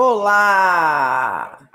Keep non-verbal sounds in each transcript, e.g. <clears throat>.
Olá!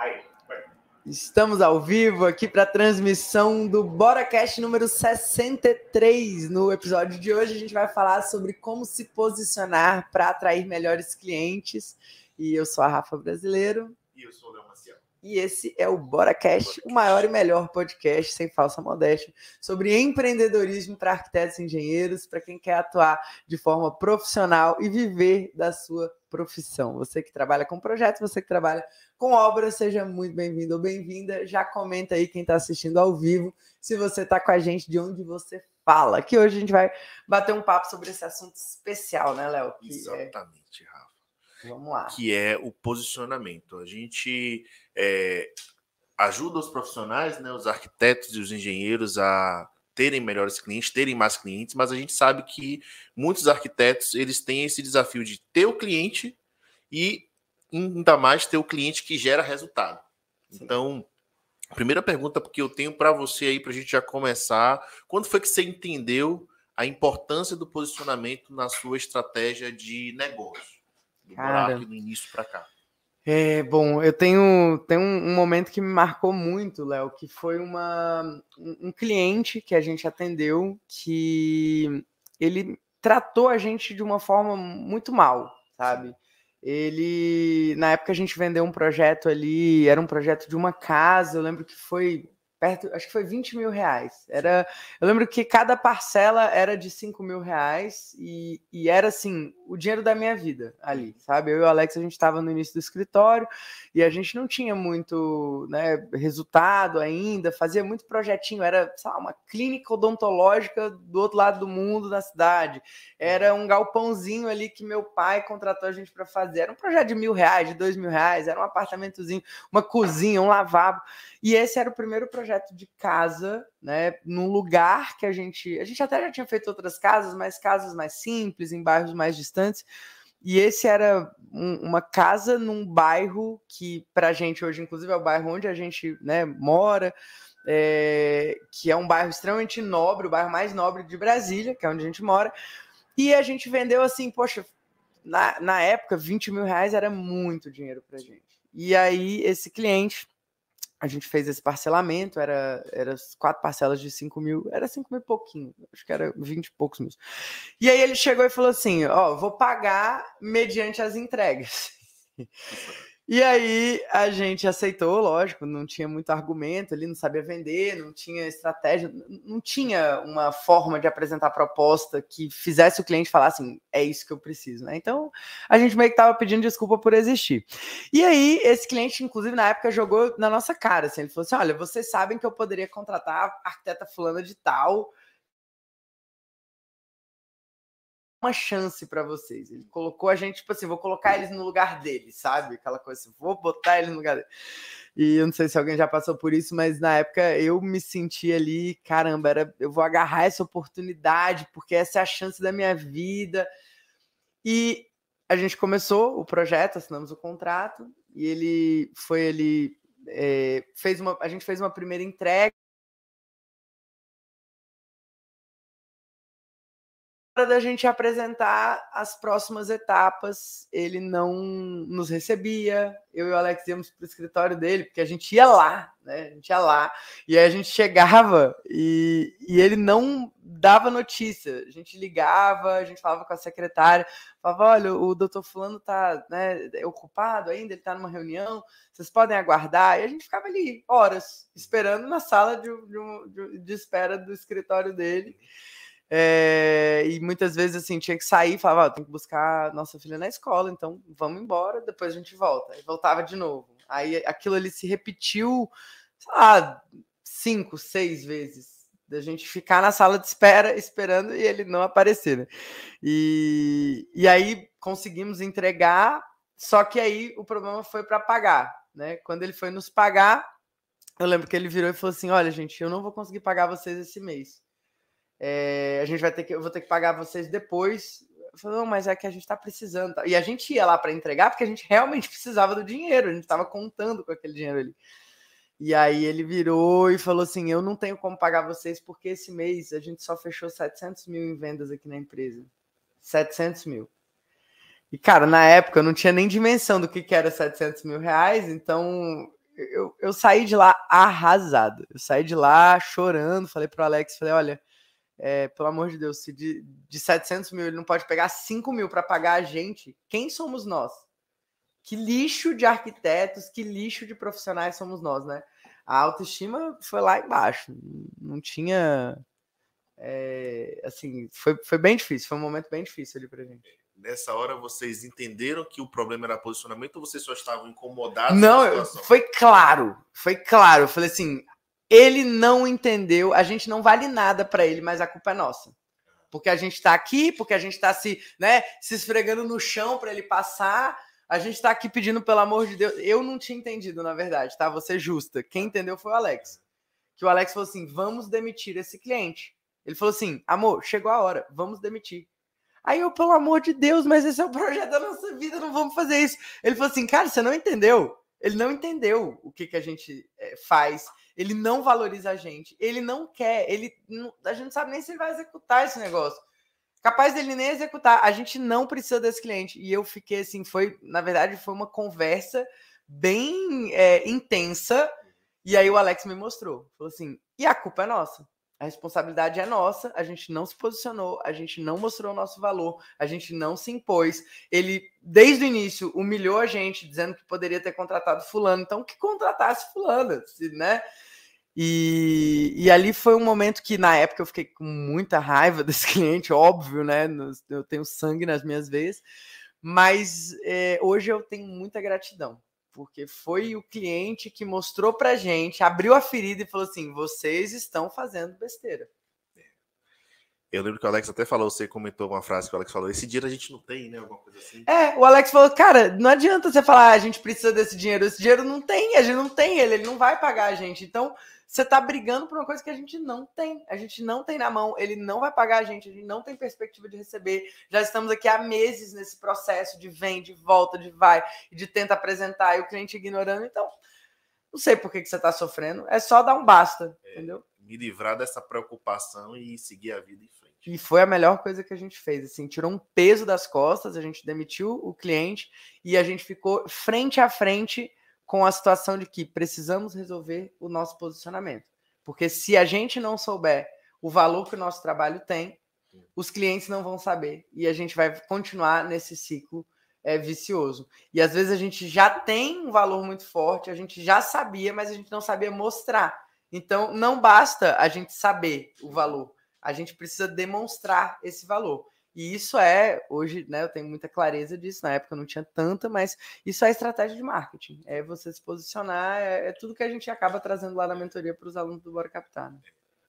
Estamos ao vivo aqui para a transmissão do BoraCast número 63. No episódio de hoje, a gente vai falar sobre como se posicionar para atrair melhores clientes. E eu sou a Rafa Brasileiro. E eu sou o Léo Maciel. E esse é o BoraCast, o maior e melhor podcast, sem falsa modéstia, sobre empreendedorismo para arquitetos e engenheiros, para quem quer atuar de forma profissional e viver da sua profissão. Você que trabalha com projetos, você que trabalha com obras, seja muito bem-vindo ou bem-vinda. Já comenta aí quem está assistindo ao vivo, se você está com a gente, de onde você fala. Que hoje a gente vai bater um papo sobre esse assunto especial, né, Léo? Exatamente, é... Vamos lá. Que é o posicionamento. A gente é, ajuda os profissionais, né, os arquitetos e os engenheiros a terem melhores clientes, terem mais clientes, mas a gente sabe que muitos arquitetos eles têm esse desafio de ter o cliente e ainda mais ter o cliente que gera resultado. Sim. Então, a primeira pergunta que eu tenho para você aí, para a gente já começar, quando foi que você entendeu a importância do posicionamento na sua estratégia de negócio? Do Cara, do início para cá. É, bom, eu tenho, tenho um momento que me marcou muito, Léo, que foi uma, um cliente que a gente atendeu que ele tratou a gente de uma forma muito mal, sabe? Ele, na época a gente vendeu um projeto ali, era um projeto de uma casa, eu lembro que foi perto, acho que foi 20 mil reais. Era, eu lembro que cada parcela era de 5 mil reais e, e era assim, o dinheiro da minha vida ali, sabe? Eu e o Alex, a gente estava no início do escritório e a gente não tinha muito né, resultado ainda, fazia muito projetinho, era lá, uma clínica odontológica do outro lado do mundo, da cidade. Era um galpãozinho ali que meu pai contratou a gente para fazer. Era um projeto de mil reais, de dois mil reais, era um apartamentozinho, uma cozinha, um lavabo. E esse era o primeiro projeto de casa, né? Num lugar que a gente. A gente até já tinha feito outras casas, mas casas mais simples, em bairros mais distantes. E esse era um, uma casa num bairro que, para a gente hoje, inclusive, é o bairro onde a gente né, mora, é, que é um bairro extremamente nobre, o bairro mais nobre de Brasília, que é onde a gente mora. E a gente vendeu assim, poxa, na, na época, 20 mil reais era muito dinheiro para gente. E aí, esse cliente a gente fez esse parcelamento, era, era quatro parcelas de 5 mil, era 5 mil e pouquinho, acho que era 20 e poucos mil. E aí ele chegou e falou assim: Ó, vou pagar mediante as entregas. E aí a gente aceitou, lógico, não tinha muito argumento ali, não sabia vender, não tinha estratégia, não tinha uma forma de apresentar proposta que fizesse o cliente falar assim, é isso que eu preciso, né? Então a gente meio que estava pedindo desculpa por existir. E aí esse cliente, inclusive, na época, jogou na nossa cara, assim, ele falou assim: olha, vocês sabem que eu poderia contratar a arquiteta fulana de tal uma chance para vocês. Ele colocou a gente, tipo assim, vou colocar eles no lugar deles, sabe? Aquela coisa assim, vou botar eles no lugar deles. E eu não sei se alguém já passou por isso, mas na época eu me senti ali, caramba, era, eu vou agarrar essa oportunidade, porque essa é a chance da minha vida. E a gente começou o projeto, assinamos o contrato, e ele foi ele é, fez uma, a gente fez uma primeira entrega hora da gente apresentar as próximas etapas, ele não nos recebia. Eu e o Alex íamos para o escritório dele, porque a gente ia lá, né? A gente ia lá. E aí a gente chegava e, e ele não dava notícia. A gente ligava, a gente falava com a secretária, falava: olha, o doutor Fulano está né, ocupado ainda, ele está numa reunião, vocês podem aguardar. E a gente ficava ali horas, esperando na sala de, de, de espera do escritório dele. É, e muitas vezes assim tinha que sair, falava, ah, tem que buscar nossa filha na escola, então vamos embora, depois a gente volta. E voltava de novo. Aí aquilo ali se repetiu, sei lá, cinco, seis vezes. Da gente ficar na sala de espera esperando e ele não aparecer. Né? E, e aí conseguimos entregar, só que aí o problema foi para pagar. Né? Quando ele foi nos pagar, eu lembro que ele virou e falou assim: Olha, gente, eu não vou conseguir pagar vocês esse mês é, a gente vai ter que, eu vou ter que pagar vocês depois. Eu falei, não, mas é que a gente está precisando. E a gente ia lá para entregar porque a gente realmente <laughs> precisava do dinheiro, a gente estava contando com aquele dinheiro ali. E aí ele virou e falou assim: Eu não tenho como pagar vocês porque esse mês a gente só fechou 700 mil em vendas aqui na empresa. 700 mil. E, cara, na época eu não tinha nem dimensão do que, que era 700 mil reais, então eu, eu saí de lá arrasado. Eu saí de lá chorando, falei pro Alex, falei, olha, é, pelo amor de Deus, se de, de 700 mil ele não pode pegar 5 mil para pagar a gente, quem somos nós? Que lixo de arquitetos, que lixo de profissionais somos nós, né? A autoestima foi lá embaixo, não tinha... É, assim, foi, foi bem difícil, foi um momento bem difícil ali pra gente nessa hora vocês entenderam que o problema era posicionamento ou vocês só estavam incomodados? Não, foi claro, foi claro. Eu falei assim, ele não entendeu, a gente não vale nada para ele, mas a culpa é nossa. Porque a gente está aqui, porque a gente está se, né, se esfregando no chão para ele passar. A gente está aqui pedindo pelo amor de Deus. Eu não tinha entendido, na verdade, tá? Você justa. Quem entendeu foi o Alex. Que o Alex falou assim: "Vamos demitir esse cliente". Ele falou assim: "Amor, chegou a hora, vamos demitir". Aí eu, pelo amor de Deus, mas esse é o projeto da nossa vida, não vamos fazer isso. Ele falou assim, cara, você não entendeu. Ele não entendeu o que, que a gente é, faz. Ele não valoriza a gente. Ele não quer. Ele não, a gente não sabe nem se ele vai executar esse negócio. Capaz dele nem executar. A gente não precisa desse cliente. E eu fiquei assim, foi, na verdade, foi uma conversa bem é, intensa. E aí o Alex me mostrou. Falou assim: e a culpa é nossa. A responsabilidade é nossa, a gente não se posicionou, a gente não mostrou o nosso valor, a gente não se impôs. Ele, desde o início, humilhou a gente, dizendo que poderia ter contratado fulano, então que contratasse fulano, né? E, e ali foi um momento que, na época, eu fiquei com muita raiva <laughs> desse cliente, óbvio, né? Eu tenho sangue nas minhas veias, mas é, hoje eu tenho muita gratidão porque foi o cliente que mostrou para gente, abriu a ferida e falou assim: vocês estão fazendo besteira. Eu lembro que o Alex até falou, você comentou uma frase que o Alex falou: esse dinheiro a gente não tem, né? Alguma coisa assim. É, o Alex falou: cara, não adianta você falar, ah, a gente precisa desse dinheiro, esse dinheiro não tem, a gente não tem ele, ele não vai pagar a gente. Então, você tá brigando por uma coisa que a gente não tem. A gente não tem na mão, ele não vai pagar a gente, a gente não tem perspectiva de receber. Já estamos aqui há meses nesse processo de vem, de volta, de vai, de tenta apresentar e o cliente ignorando. Então, não sei por que, que você está sofrendo. É só dar um basta, é, entendeu? Me livrar dessa preocupação e seguir a vida em frente. E foi a melhor coisa que a gente fez. Assim, tirou um peso das costas, a gente demitiu o cliente e a gente ficou frente a frente com a situação de que precisamos resolver o nosso posicionamento. Porque se a gente não souber o valor que o nosso trabalho tem, os clientes não vão saber e a gente vai continuar nesse ciclo é, vicioso. E às vezes a gente já tem um valor muito forte, a gente já sabia, mas a gente não sabia mostrar. Então não basta a gente saber o valor, a gente precisa demonstrar esse valor. E isso é, hoje, né, eu tenho muita clareza disso, na época eu não tinha tanta, mas isso é estratégia de marketing. É você se posicionar, é, é tudo que a gente acaba trazendo lá na mentoria para os alunos do Bora Captar. Né?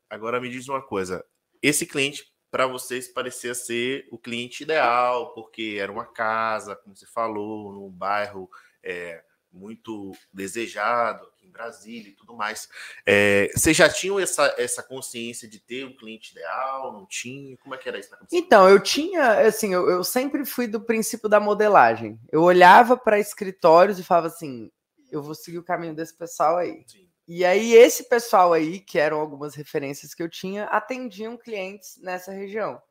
Agora me diz uma coisa: esse cliente, para vocês, parecia ser o cliente ideal, porque era uma casa, como você falou, num bairro é, muito desejado, Brasília e tudo mais. É, vocês já tinham essa, essa consciência de ter um cliente ideal? Não tinha? Como é que era isso na cabeça? Então, eu tinha, assim, eu, eu sempre fui do princípio da modelagem. Eu olhava para escritórios e falava assim: eu vou seguir o caminho desse pessoal aí. Sim. E aí, esse pessoal aí, que eram algumas referências que eu tinha, atendiam clientes nessa região.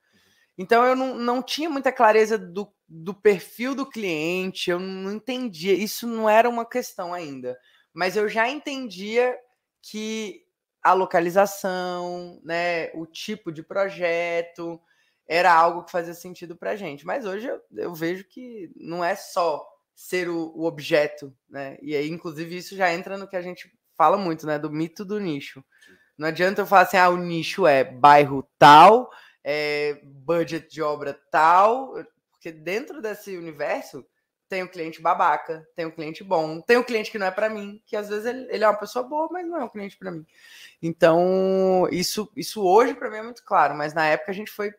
Então eu não, não tinha muita clareza do, do perfil do cliente, eu não entendia, isso não era uma questão ainda mas eu já entendia que a localização, né, o tipo de projeto era algo que fazia sentido para a gente. Mas hoje eu, eu, vejo que não é só ser o, o, objeto, né? E aí, inclusive, isso já entra no que a gente fala muito, né? Do mito do nicho. Não adianta eu falar assim, ah, o nicho é bairro tal, é budget de obra tal, porque dentro desse universo tem o cliente babaca, tem o cliente bom, tem o cliente que não é para mim, que às vezes ele, ele, é uma pessoa boa, mas não é um cliente para mim. Então, isso, isso hoje para mim é muito claro, mas na época a gente foi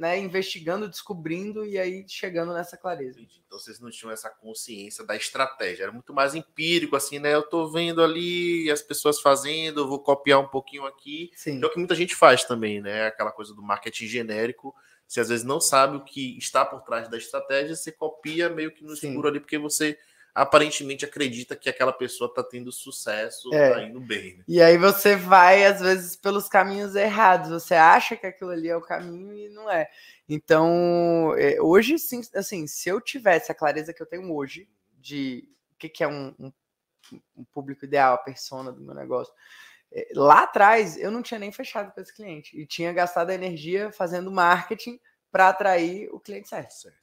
né, investigando, descobrindo e aí chegando nessa clareza. Então vocês não tinham essa consciência da estratégia, era muito mais empírico, assim, né? Eu tô vendo ali as pessoas fazendo, vou copiar um pouquinho aqui. Sim. É o que muita gente faz também, né? Aquela coisa do marketing genérico você às vezes não sabe o que está por trás da estratégia, você copia meio que no escuro ali, porque você aparentemente acredita que aquela pessoa está tendo sucesso, é. tá indo bem. Né? E aí você vai, às vezes, pelos caminhos errados. Você acha que aquilo ali é o caminho e não é. Então, é, hoje, sim, assim, se eu tivesse a clareza que eu tenho hoje de o que, que é um, um, um público ideal, a persona do meu negócio, é, lá atrás eu não tinha nem fechado com esse cliente e tinha gastado a energia fazendo marketing para atrair o cliente certo. certo.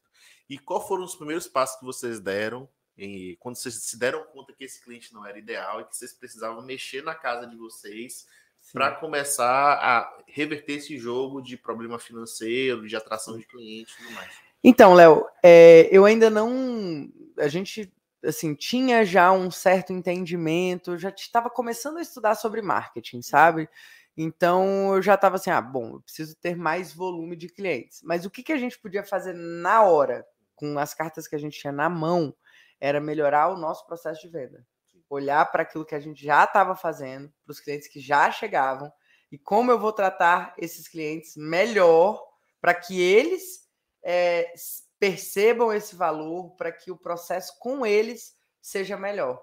E qual foram os primeiros passos que vocês deram e quando vocês se deram conta que esse cliente não era ideal e que vocês precisavam mexer na casa de vocês para começar a reverter esse jogo de problema financeiro, de atração de clientes e tudo mais? Então, Léo, é, eu ainda não. A gente assim tinha já um certo entendimento, já estava começando a estudar sobre marketing, sabe? Então eu já estava assim, ah, bom, eu preciso ter mais volume de clientes. Mas o que, que a gente podia fazer na hora, com as cartas que a gente tinha na mão, era melhorar o nosso processo de venda. Olhar para aquilo que a gente já estava fazendo, para os clientes que já chegavam, e como eu vou tratar esses clientes melhor para que eles é, percebam esse valor, para que o processo com eles seja melhor.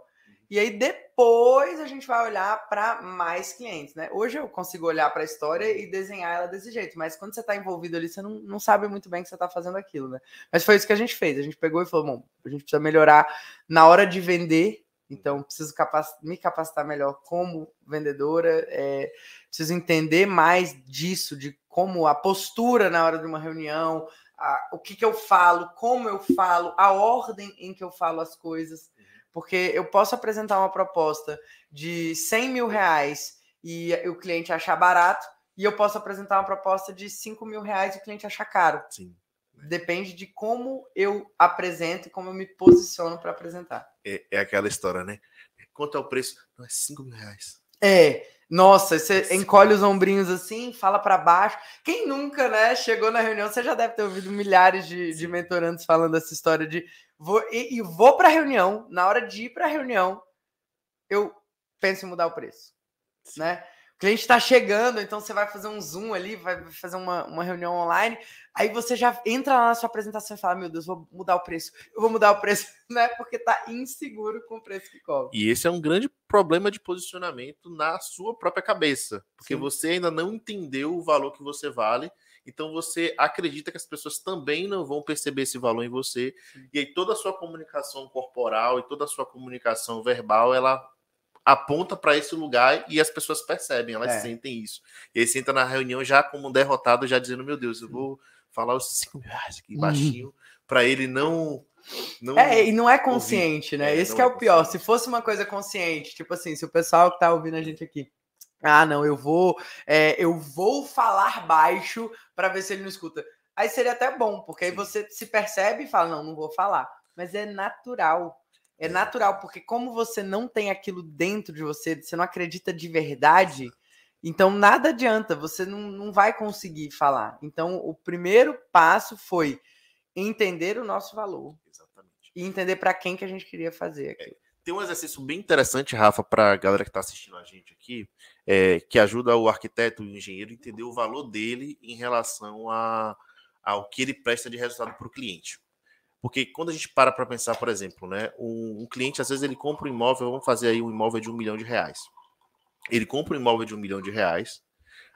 E aí depois a gente vai olhar para mais clientes, né? Hoje eu consigo olhar para a história e desenhar ela desse jeito, mas quando você está envolvido ali, você não, não sabe muito bem que você está fazendo aquilo, né? Mas foi isso que a gente fez. A gente pegou e falou, bom, a gente precisa melhorar na hora de vender, então preciso me capacitar melhor como vendedora, é, preciso entender mais disso, de como a postura na hora de uma reunião, a, o que, que eu falo, como eu falo, a ordem em que eu falo as coisas porque eu posso apresentar uma proposta de 100 mil reais e o cliente achar barato, e eu posso apresentar uma proposta de 5 mil reais e o cliente achar caro. Sim. Depende de como eu apresento e como eu me posiciono para apresentar. É, é, aquela história, né? Quanto é o preço? Não, é 5 mil reais. É. Nossa, você encolhe os ombrinhos assim, fala para baixo. Quem nunca, né, chegou na reunião, você já deve ter ouvido milhares de, de mentorandos falando essa história de vou, e, e vou para a reunião, na hora de ir para a reunião, eu penso em mudar o preço, Sim. né? O cliente está chegando, então você vai fazer um Zoom ali, vai fazer uma, uma reunião online, aí você já entra lá na sua apresentação e fala: Meu Deus, vou mudar o preço, eu vou mudar o preço, <laughs> né? Porque está inseguro com o preço que cobra. E esse é um grande problema de posicionamento na sua própria cabeça, porque Sim. você ainda não entendeu o valor que você vale então você acredita que as pessoas também não vão perceber esse valor em você. E aí toda a sua comunicação corporal e toda a sua comunicação verbal, ela aponta para esse lugar e as pessoas percebem, elas é. sentem isso. E aí você entra na reunião já como um derrotado, já dizendo, meu Deus, eu vou falar os 5 <laughs> reais aqui baixinho, uhum. para ele não não é, e não é consciente, ouvir. né? É, Esse é, é o pior. Se fosse uma coisa consciente, tipo assim, se o pessoal que tá ouvindo a gente aqui ah, não, eu vou, é, eu vou falar baixo para ver se ele não escuta. Aí seria até bom, porque aí você se percebe e fala, não, não vou falar. Mas é natural. É natural, porque como você não tem aquilo dentro de você, você não acredita de verdade, então nada adianta, você não, não vai conseguir falar. Então, o primeiro passo foi entender o nosso valor. Exatamente. E entender para quem que a gente queria fazer aquilo. Tem um exercício bem interessante, Rafa, para a galera que está assistindo a gente aqui, é, que ajuda o arquiteto e o engenheiro a entender o valor dele em relação a, ao que ele presta de resultado para o cliente. Porque quando a gente para para pensar, por exemplo, né, um, um, cliente, às vezes, ele compra um imóvel, vamos fazer aí um imóvel de um milhão de reais. Ele compra um imóvel de um milhão de reais,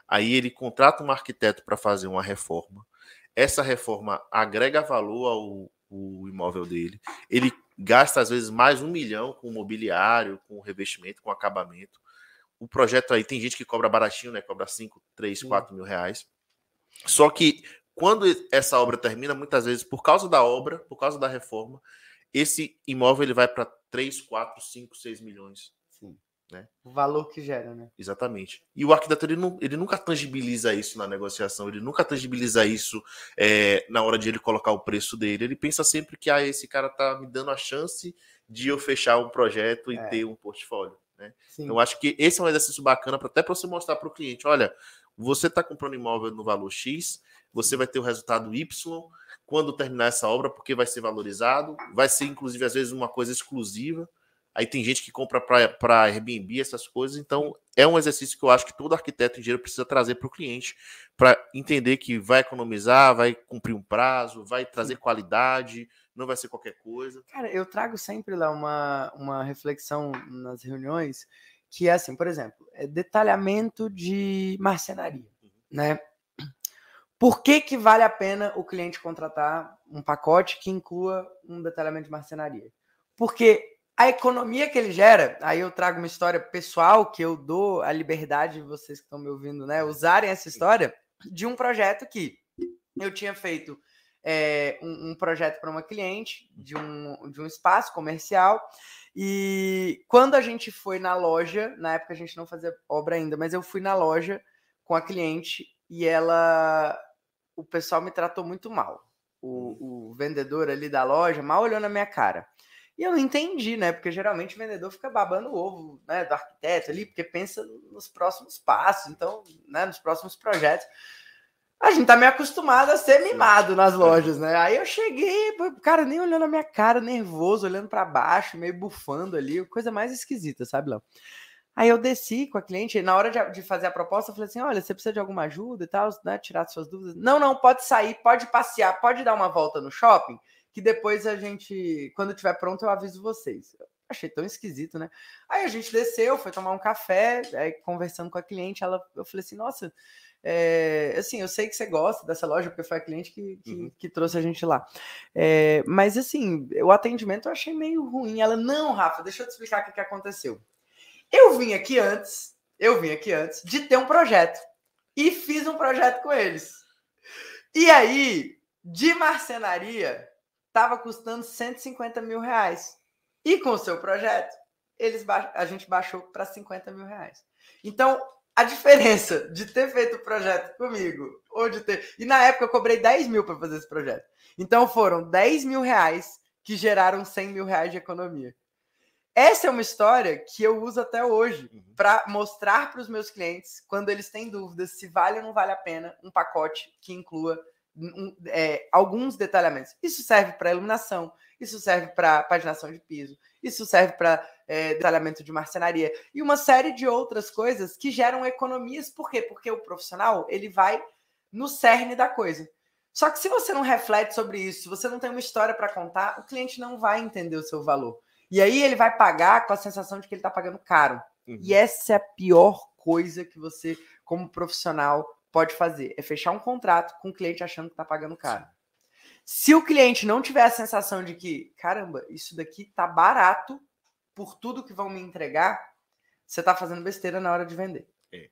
aí ele contrata um arquiteto para fazer uma reforma. Essa reforma agrega valor ao, ao imóvel dele. Ele gasta às vezes mais um milhão com mobiliário, com revestimento, com acabamento. O projeto aí tem gente que cobra baratinho, né? Cobra 5, 3, 4 mil reais. Só que quando essa obra termina, muitas vezes, por causa da obra, por causa da reforma, esse imóvel ele vai para 3, 4, 5, 6 milhões né? O valor que gera, né? Exatamente. E o arquiteto ele, não, ele nunca tangibiliza isso na negociação, ele nunca tangibiliza isso é, na hora de ele colocar o preço dele. Ele pensa sempre que ah, esse cara tá me dando a chance de eu fechar um projeto e é. ter um portfólio. Né? Então, acho que esse é um exercício bacana para até para você mostrar para o cliente: olha, você está comprando imóvel no valor X, você vai ter o resultado Y quando terminar essa obra, porque vai ser valorizado, vai ser, inclusive, às vezes, uma coisa exclusiva. Aí tem gente que compra para Airbnb, essas coisas. Então, é um exercício que eu acho que todo arquiteto engenheiro precisa trazer para o cliente, para entender que vai economizar, vai cumprir um prazo, vai trazer qualidade, não vai ser qualquer coisa. Cara, eu trago sempre lá uma, uma reflexão nas reuniões que é assim, por exemplo, é detalhamento de marcenaria, uhum. né? Por que, que vale a pena o cliente contratar um pacote que inclua um detalhamento de marcenaria? Porque a economia que ele gera, aí eu trago uma história pessoal que eu dou a liberdade de vocês que estão me ouvindo, né, usarem essa história de um projeto que eu tinha feito é, um, um, projeto para uma cliente de um, de um espaço comercial e quando a gente foi na loja, na época a gente não fazia obra ainda, mas eu fui na loja com a cliente e ela, o pessoal me tratou muito mal. O, o vendedor ali da loja mal olhou na minha cara. E eu não entendi, né? Porque geralmente o vendedor fica babando o ovo né, do arquiteto ali, porque pensa nos próximos passos, então, né, nos próximos projetos. A gente tá meio acostumado a ser mimado nas lojas, né? Aí eu cheguei, o cara nem olhando a minha cara, nervoso, olhando para baixo, meio bufando ali, coisa mais esquisita, sabe, Léo? Aí eu desci com a cliente, e na hora de, de, fazer a proposta, eu falei assim: olha, você precisa de alguma ajuda e tal, né? Tirar suas dúvidas. Não, não, pode sair, pode passear, pode dar uma volta no shopping que depois a gente, quando tiver pronto, eu aviso vocês. Eu achei tão esquisito, né? Aí a gente desceu, foi tomar um café, aí conversando com a cliente, ela, eu falei assim, nossa, é, assim, eu sei que você gosta dessa loja, porque foi a cliente que, que, uhum. que trouxe a gente lá. É, mas assim, o atendimento eu achei meio ruim. Ela, não, Rafa, deixa eu te explicar o que, que aconteceu. Eu vim aqui antes, eu vim aqui antes de ter um projeto. E fiz um projeto com eles. E aí, de marcenaria, estava custando 150 mil reais. E com o seu projeto, eles a gente baixou para 50 mil reais. Então, a diferença de ter feito o projeto comigo, ou de ter. E na época eu cobrei 10 mil para fazer esse projeto. Então foram 10 mil reais que geraram 100 mil reais de economia. Essa é uma história que eu uso até hoje uhum. para mostrar para os meus clientes, quando eles têm dúvidas se vale ou não vale a pena um pacote que inclua um, é, alguns detalhamentos. Isso serve para iluminação, isso serve para paginação de piso, isso serve para é, detalhamento de marcenaria e uma série de outras coisas que geram economias. Por quê? Porque o profissional ele vai no cerne da coisa. Só que se você não reflete sobre isso, se você não tem uma história para contar, o cliente não vai entender o seu valor. E aí ele vai pagar com a sensação de que ele está pagando caro. Uhum. E essa é a pior coisa que você, como profissional, pode fazer é fechar um contrato com o cliente achando que está pagando caro. Se o cliente não tiver a sensação de que, caramba, isso daqui tá barato por tudo que vão me entregar, você está fazendo besteira na hora de vender. É.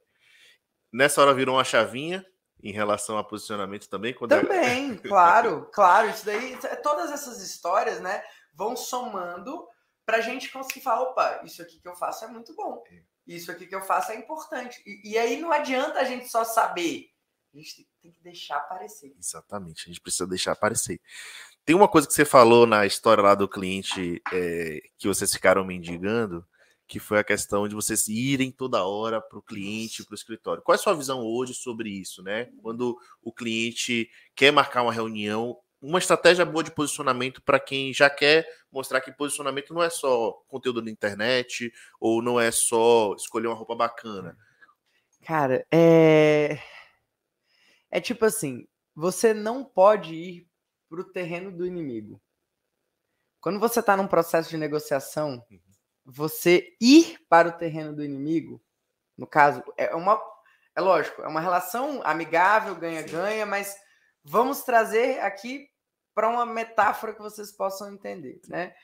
Nessa hora virou uma chavinha em relação a posicionamento também? É também, é... <laughs> claro, claro. Isso daí, todas essas histórias, né, vão somando para a gente conseguir falar, opa, isso aqui que eu faço é muito bom. É isso aqui que eu faço é importante. E, e, aí não adianta a gente só saber. A gente tem que deixar aparecer. Exatamente, a gente precisa deixar aparecer. Tem uma coisa que você falou na história lá do cliente é, que vocês ficaram mendigando, que foi a questão de vocês irem toda hora para o cliente, para o escritório. Qual é a sua visão hoje sobre isso, né? Quando o cliente quer marcar uma reunião, uma estratégia boa de posicionamento para quem já quer mostrar que posicionamento não é só conteúdo na internet ou não é só escolher uma roupa bacana. Cara, é é tipo assim, você não pode ir para o terreno do inimigo. Quando você está num processo de negociação, uhum. você ir para o terreno do inimigo, no caso, é uma é lógico, é uma relação amigável, ganha-ganha, mas vamos trazer aqui para uma metáfora que vocês possam entender, né?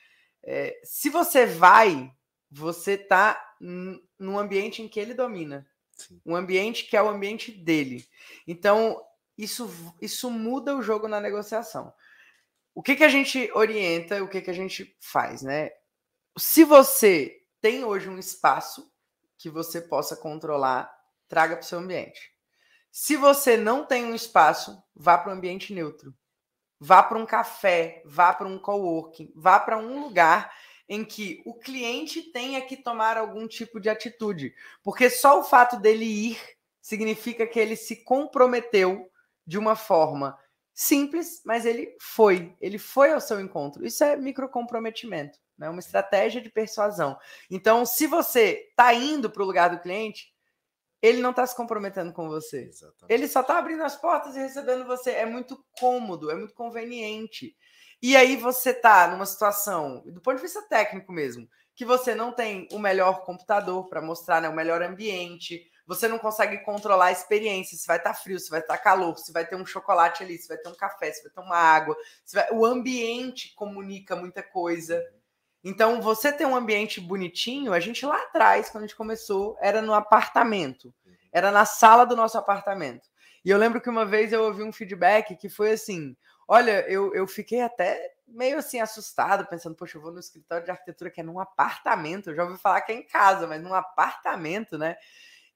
É, se você vai, você está num ambiente em que ele domina, Sim. um ambiente que é o ambiente dele. Então isso isso muda o jogo na negociação. O que que a gente orienta, o que que a gente faz, né? Se você tem hoje um espaço que você possa controlar, traga para o seu ambiente. Se você não tem um espaço, vá para o ambiente neutro. Vá para um café, vá para um coworking, vá para um lugar em que o cliente tenha que tomar algum tipo de atitude, porque só o fato dele ir significa que ele se comprometeu de uma forma simples, mas ele foi, ele foi ao seu encontro. Isso é microcomprometimento, né? Uma estratégia de persuasão. Então, se você está indo para o lugar do cliente, ele não está se comprometendo com você. Exatamente. Ele só está abrindo as portas e recebendo você. É muito cômodo, é muito conveniente. E aí você tá numa situação, do ponto de vista técnico mesmo, que você não tem o melhor computador para mostrar, né, o melhor ambiente, você não consegue controlar a experiência, se vai estar tá frio, se vai estar tá calor, se vai ter um chocolate ali, se vai ter um café, se vai ter uma água, vai... o ambiente comunica muita coisa. Então, você ter um ambiente bonitinho, a gente lá atrás, quando a gente começou, era no apartamento. Era na sala do nosso apartamento. E eu lembro que uma vez eu ouvi um feedback que foi assim: olha, eu, eu fiquei até meio assim assustado, pensando, poxa, eu vou no escritório de arquitetura que é num apartamento. Eu já ouvi falar que é em casa, mas num apartamento, né?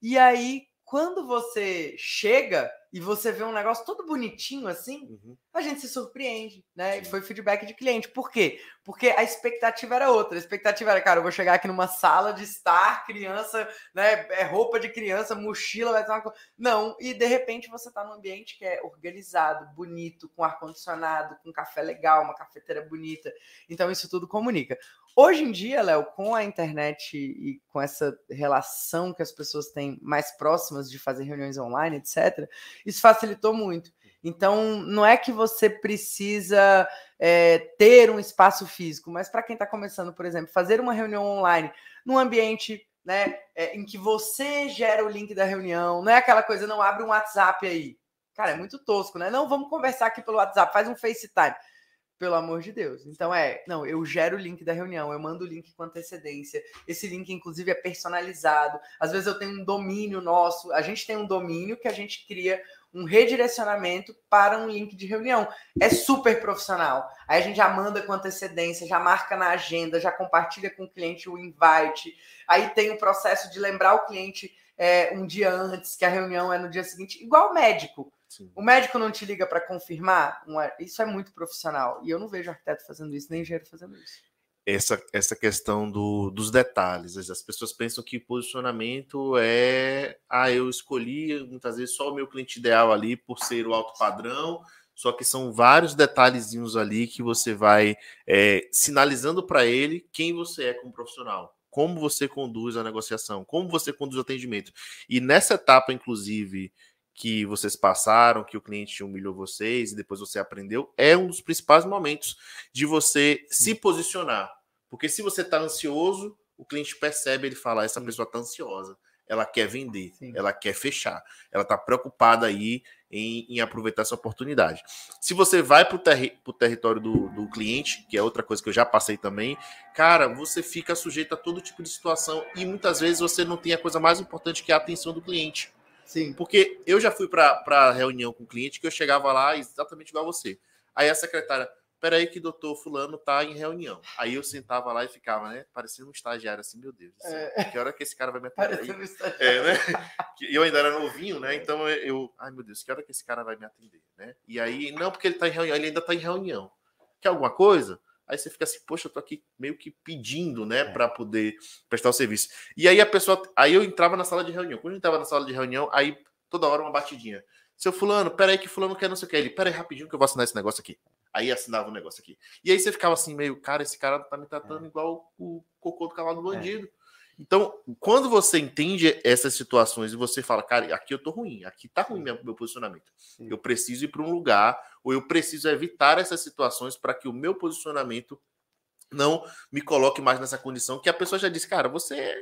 E aí, quando você chega e você vê um negócio todo bonitinho assim, uhum. a gente se surpreende, né? E foi feedback de cliente. Por quê? Porque a expectativa era outra. A expectativa era, cara, eu vou chegar aqui numa sala de estar, criança, né? É roupa de criança, mochila, vai ter uma coisa. Não, e de repente você está num ambiente que é organizado, bonito, com ar-condicionado, com café legal, uma cafeteira bonita. Então, isso tudo comunica. Hoje em dia, Léo, com a internet e com essa relação que as pessoas têm mais próximas de fazer reuniões online, etc., isso facilitou muito. Então, não é que você precisa é, ter um espaço físico, mas para quem está começando, por exemplo, fazer uma reunião online num ambiente né, é, em que você gera o link da reunião, não é aquela coisa, não abre um WhatsApp aí. Cara, é muito tosco, né? Não, vamos conversar aqui pelo WhatsApp, faz um FaceTime. Pelo amor de Deus. Então é, não, eu gero o link da reunião, eu mando o link com antecedência. Esse link, inclusive, é personalizado. Às vezes eu tenho um domínio nosso, a gente tem um domínio que a gente cria um redirecionamento para um link de reunião. É super profissional. Aí a gente já manda com antecedência, já marca na agenda, já compartilha com o cliente o invite. Aí tem o processo de lembrar o cliente é, um dia antes, que a reunião é no dia seguinte, igual médico. Sim. O médico não te liga para confirmar? Isso é muito profissional. E eu não vejo arquiteto fazendo isso, nem engenheiro fazendo isso. Essa, essa questão do, dos detalhes. As pessoas pensam que posicionamento é. Ah, eu escolhi muitas vezes só o meu cliente ideal ali por ser o alto padrão, só que são vários detalhezinhos ali que você vai é, sinalizando para ele quem você é como profissional como você conduz a negociação, como você conduz o atendimento. E nessa etapa, inclusive, que vocês passaram, que o cliente humilhou vocês e depois você aprendeu, é um dos principais momentos de você se posicionar. Porque se você está ansioso, o cliente percebe, ele fala, essa pessoa está ansiosa, ela quer vender, Sim. ela quer fechar, ela está preocupada aí em, em, aproveitar essa oportunidade. Se você vai para o terri território do, do, cliente, que é outra coisa que eu já passei também, cara, você fica sujeito a todo tipo de situação e muitas vezes você não tem a coisa mais importante que é a atenção do cliente. Sim. Porque eu já fui para reunião com cliente que eu chegava lá exatamente igual a você. Aí a secretária, peraí que doutor fulano tá em reunião. Aí eu sentava lá e ficava, né, parecendo um estagiário assim, meu Deus, é. que hora que esse cara vai me atender? Um é, né? Eu ainda era novinho, né, então eu, ai meu Deus, que hora que esse cara vai me atender, né? E aí, não, porque ele tá em reunião, ele ainda tá em reunião. Quer alguma coisa? Aí você fica assim, poxa, eu tô aqui meio que pedindo, né, é. para poder prestar o serviço. E aí a pessoa, aí eu entrava na sala de reunião. Quando eu entrava na sala de reunião, aí toda hora uma batidinha. Seu fulano, peraí que fulano quer não sei o que. Ele, peraí rapidinho que eu vou assinar esse negócio aqui. Aí assinava o um negócio aqui. E aí você ficava assim, meio, cara, esse cara tá me tratando é. igual o cocô do cavalo do é. bandido. É. Então, quando você entende essas situações e você fala, cara, aqui eu tô ruim, aqui tá ruim meu, meu posicionamento. Sim. Eu preciso ir para um lugar, ou eu preciso evitar essas situações para que o meu posicionamento não me coloque mais nessa condição que a pessoa já disse, cara, você.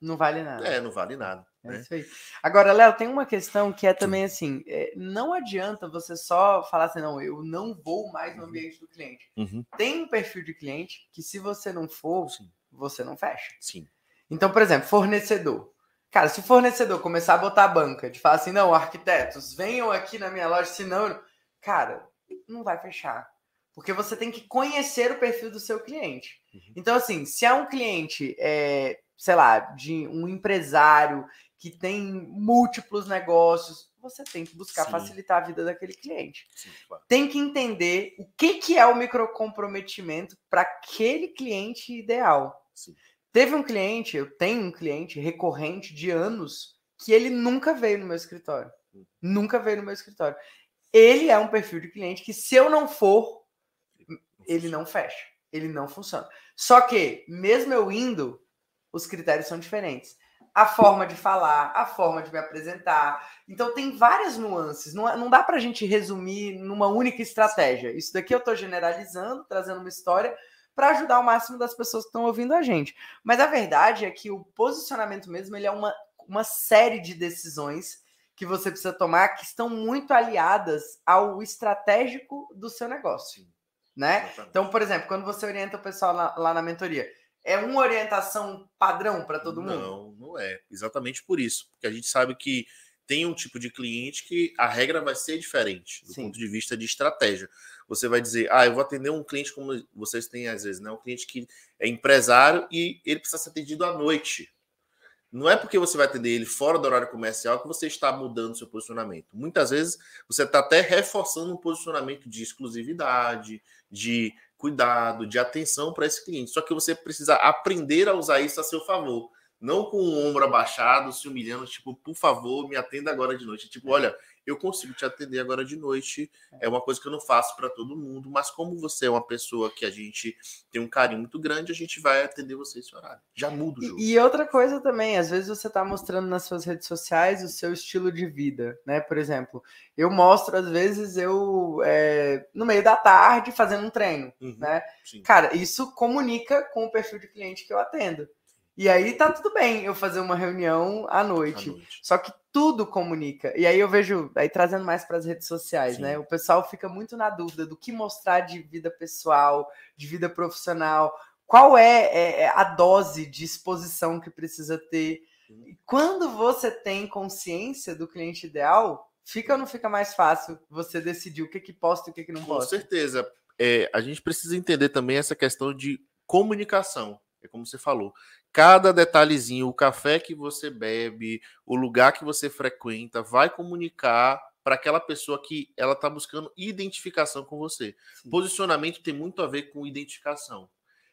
Não vale nada. É, não vale nada. É né? isso aí. Agora, Léo, tem uma questão que é também assim: é, não adianta você só falar assim, não, eu não vou mais no uhum. ambiente do cliente. Uhum. Tem um perfil de cliente que, se você não for, Sim. você não fecha. Sim. Então, por exemplo, fornecedor. Cara, se o fornecedor começar a botar a banca de falar assim, não, arquitetos, venham aqui na minha loja, senão. Cara, não vai fechar. Porque você tem que conhecer o perfil do seu cliente. Uhum. Então, assim, se é um cliente, é, sei lá, de um empresário que tem múltiplos negócios, você tem que buscar Sim. facilitar a vida daquele cliente. Sim, claro. Tem que entender o que, que é o microcomprometimento para aquele cliente ideal. Sim. Teve um cliente, eu tenho um cliente recorrente de anos que ele nunca veio no meu escritório. Nunca veio no meu escritório. Ele é um perfil de cliente que, se eu não for, ele não fecha. Ele não funciona. Só que, mesmo eu indo, os critérios são diferentes. a forma de falar, a forma de me apresentar. Então tem várias nuances. Não, é, não dá para a gente resumir numa única estratégia. Isso daqui eu estou generalizando, trazendo uma história para ajudar o máximo das pessoas que estão ouvindo a gente. Mas a verdade é que o posicionamento mesmo ele é uma, uma série de decisões que você precisa tomar que estão muito aliadas ao estratégico do seu negócio, né? Então, por exemplo, quando você orienta o pessoal lá, lá na mentoria, é uma orientação padrão para todo mundo? Não, não é. Exatamente por isso, porque a gente sabe que tem um tipo de cliente que a regra vai ser diferente do Sim. ponto de vista de estratégia. Você vai dizer, ah, eu vou atender um cliente como vocês têm às vezes, né? Um cliente que é empresário e ele precisa ser atendido à noite. Não é porque você vai atender ele fora do horário comercial que você está mudando seu posicionamento. Muitas vezes você está até reforçando um posicionamento de exclusividade, de cuidado, de atenção para esse cliente. Só que você precisa aprender a usar isso a seu favor não com o ombro abaixado, se humilhando, tipo, por favor, me atenda agora de noite. Tipo, olha, eu consigo te atender agora de noite. É uma coisa que eu não faço para todo mundo, mas como você é uma pessoa que a gente tem um carinho muito grande, a gente vai atender você esse horário. Já muda o jogo. E, e outra coisa também, às vezes você está mostrando nas suas redes sociais o seu estilo de vida, né? Por exemplo, eu mostro, às vezes, eu é, no meio da tarde fazendo um treino, uhum, né? Sim. Cara, isso comunica com o perfil de cliente que eu atendo. E aí tá tudo bem eu fazer uma reunião à noite. à noite. Só que tudo comunica. E aí eu vejo, aí trazendo mais para as redes sociais, Sim. né? O pessoal fica muito na dúvida do que mostrar de vida pessoal, de vida profissional. Qual é, é, é a dose de exposição que precisa ter? E quando você tem consciência do cliente ideal, fica ou não fica mais fácil você decidir o que que posta e o que que não posta? Com certeza. É, a gente precisa entender também essa questão de comunicação. É como você falou cada detalhezinho, o café que você bebe, o lugar que você frequenta, vai comunicar para aquela pessoa que ela está buscando identificação com você. Sim. Posicionamento tem muito a ver com identificação.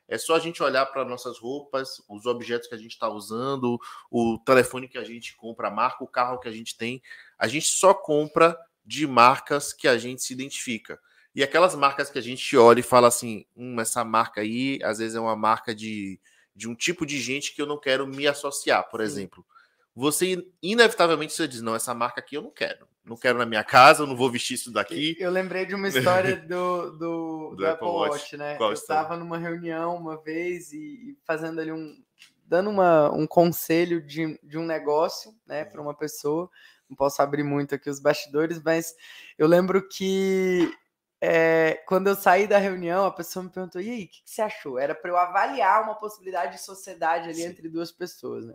É só a gente olhar para nossas roupas, os objetos que a gente está usando, o telefone que a gente compra, a marca, o carro que a gente tem. A gente só compra de marcas que a gente se identifica. E aquelas marcas que a gente olha e fala assim: hum, essa marca aí, às vezes é uma marca de de um tipo de gente que eu não quero me associar, por Sim. exemplo. Você inevitavelmente você diz: não, essa marca aqui eu não quero. Não quero na minha casa, eu não vou vestir isso daqui. Eu lembrei de uma história do, <laughs> do, do, do Apple Watch, Watch né? Qual eu estava numa reunião uma vez e fazendo ali um. dando uma, um conselho de, de um negócio, né, para uma pessoa. Não posso abrir muito aqui os bastidores, mas eu lembro que é, quando eu saí da reunião, a pessoa me perguntou: e aí, o que, que, você achou? Era para eu avaliar uma possibilidade de sociedade ali Sim. entre duas pessoas, né?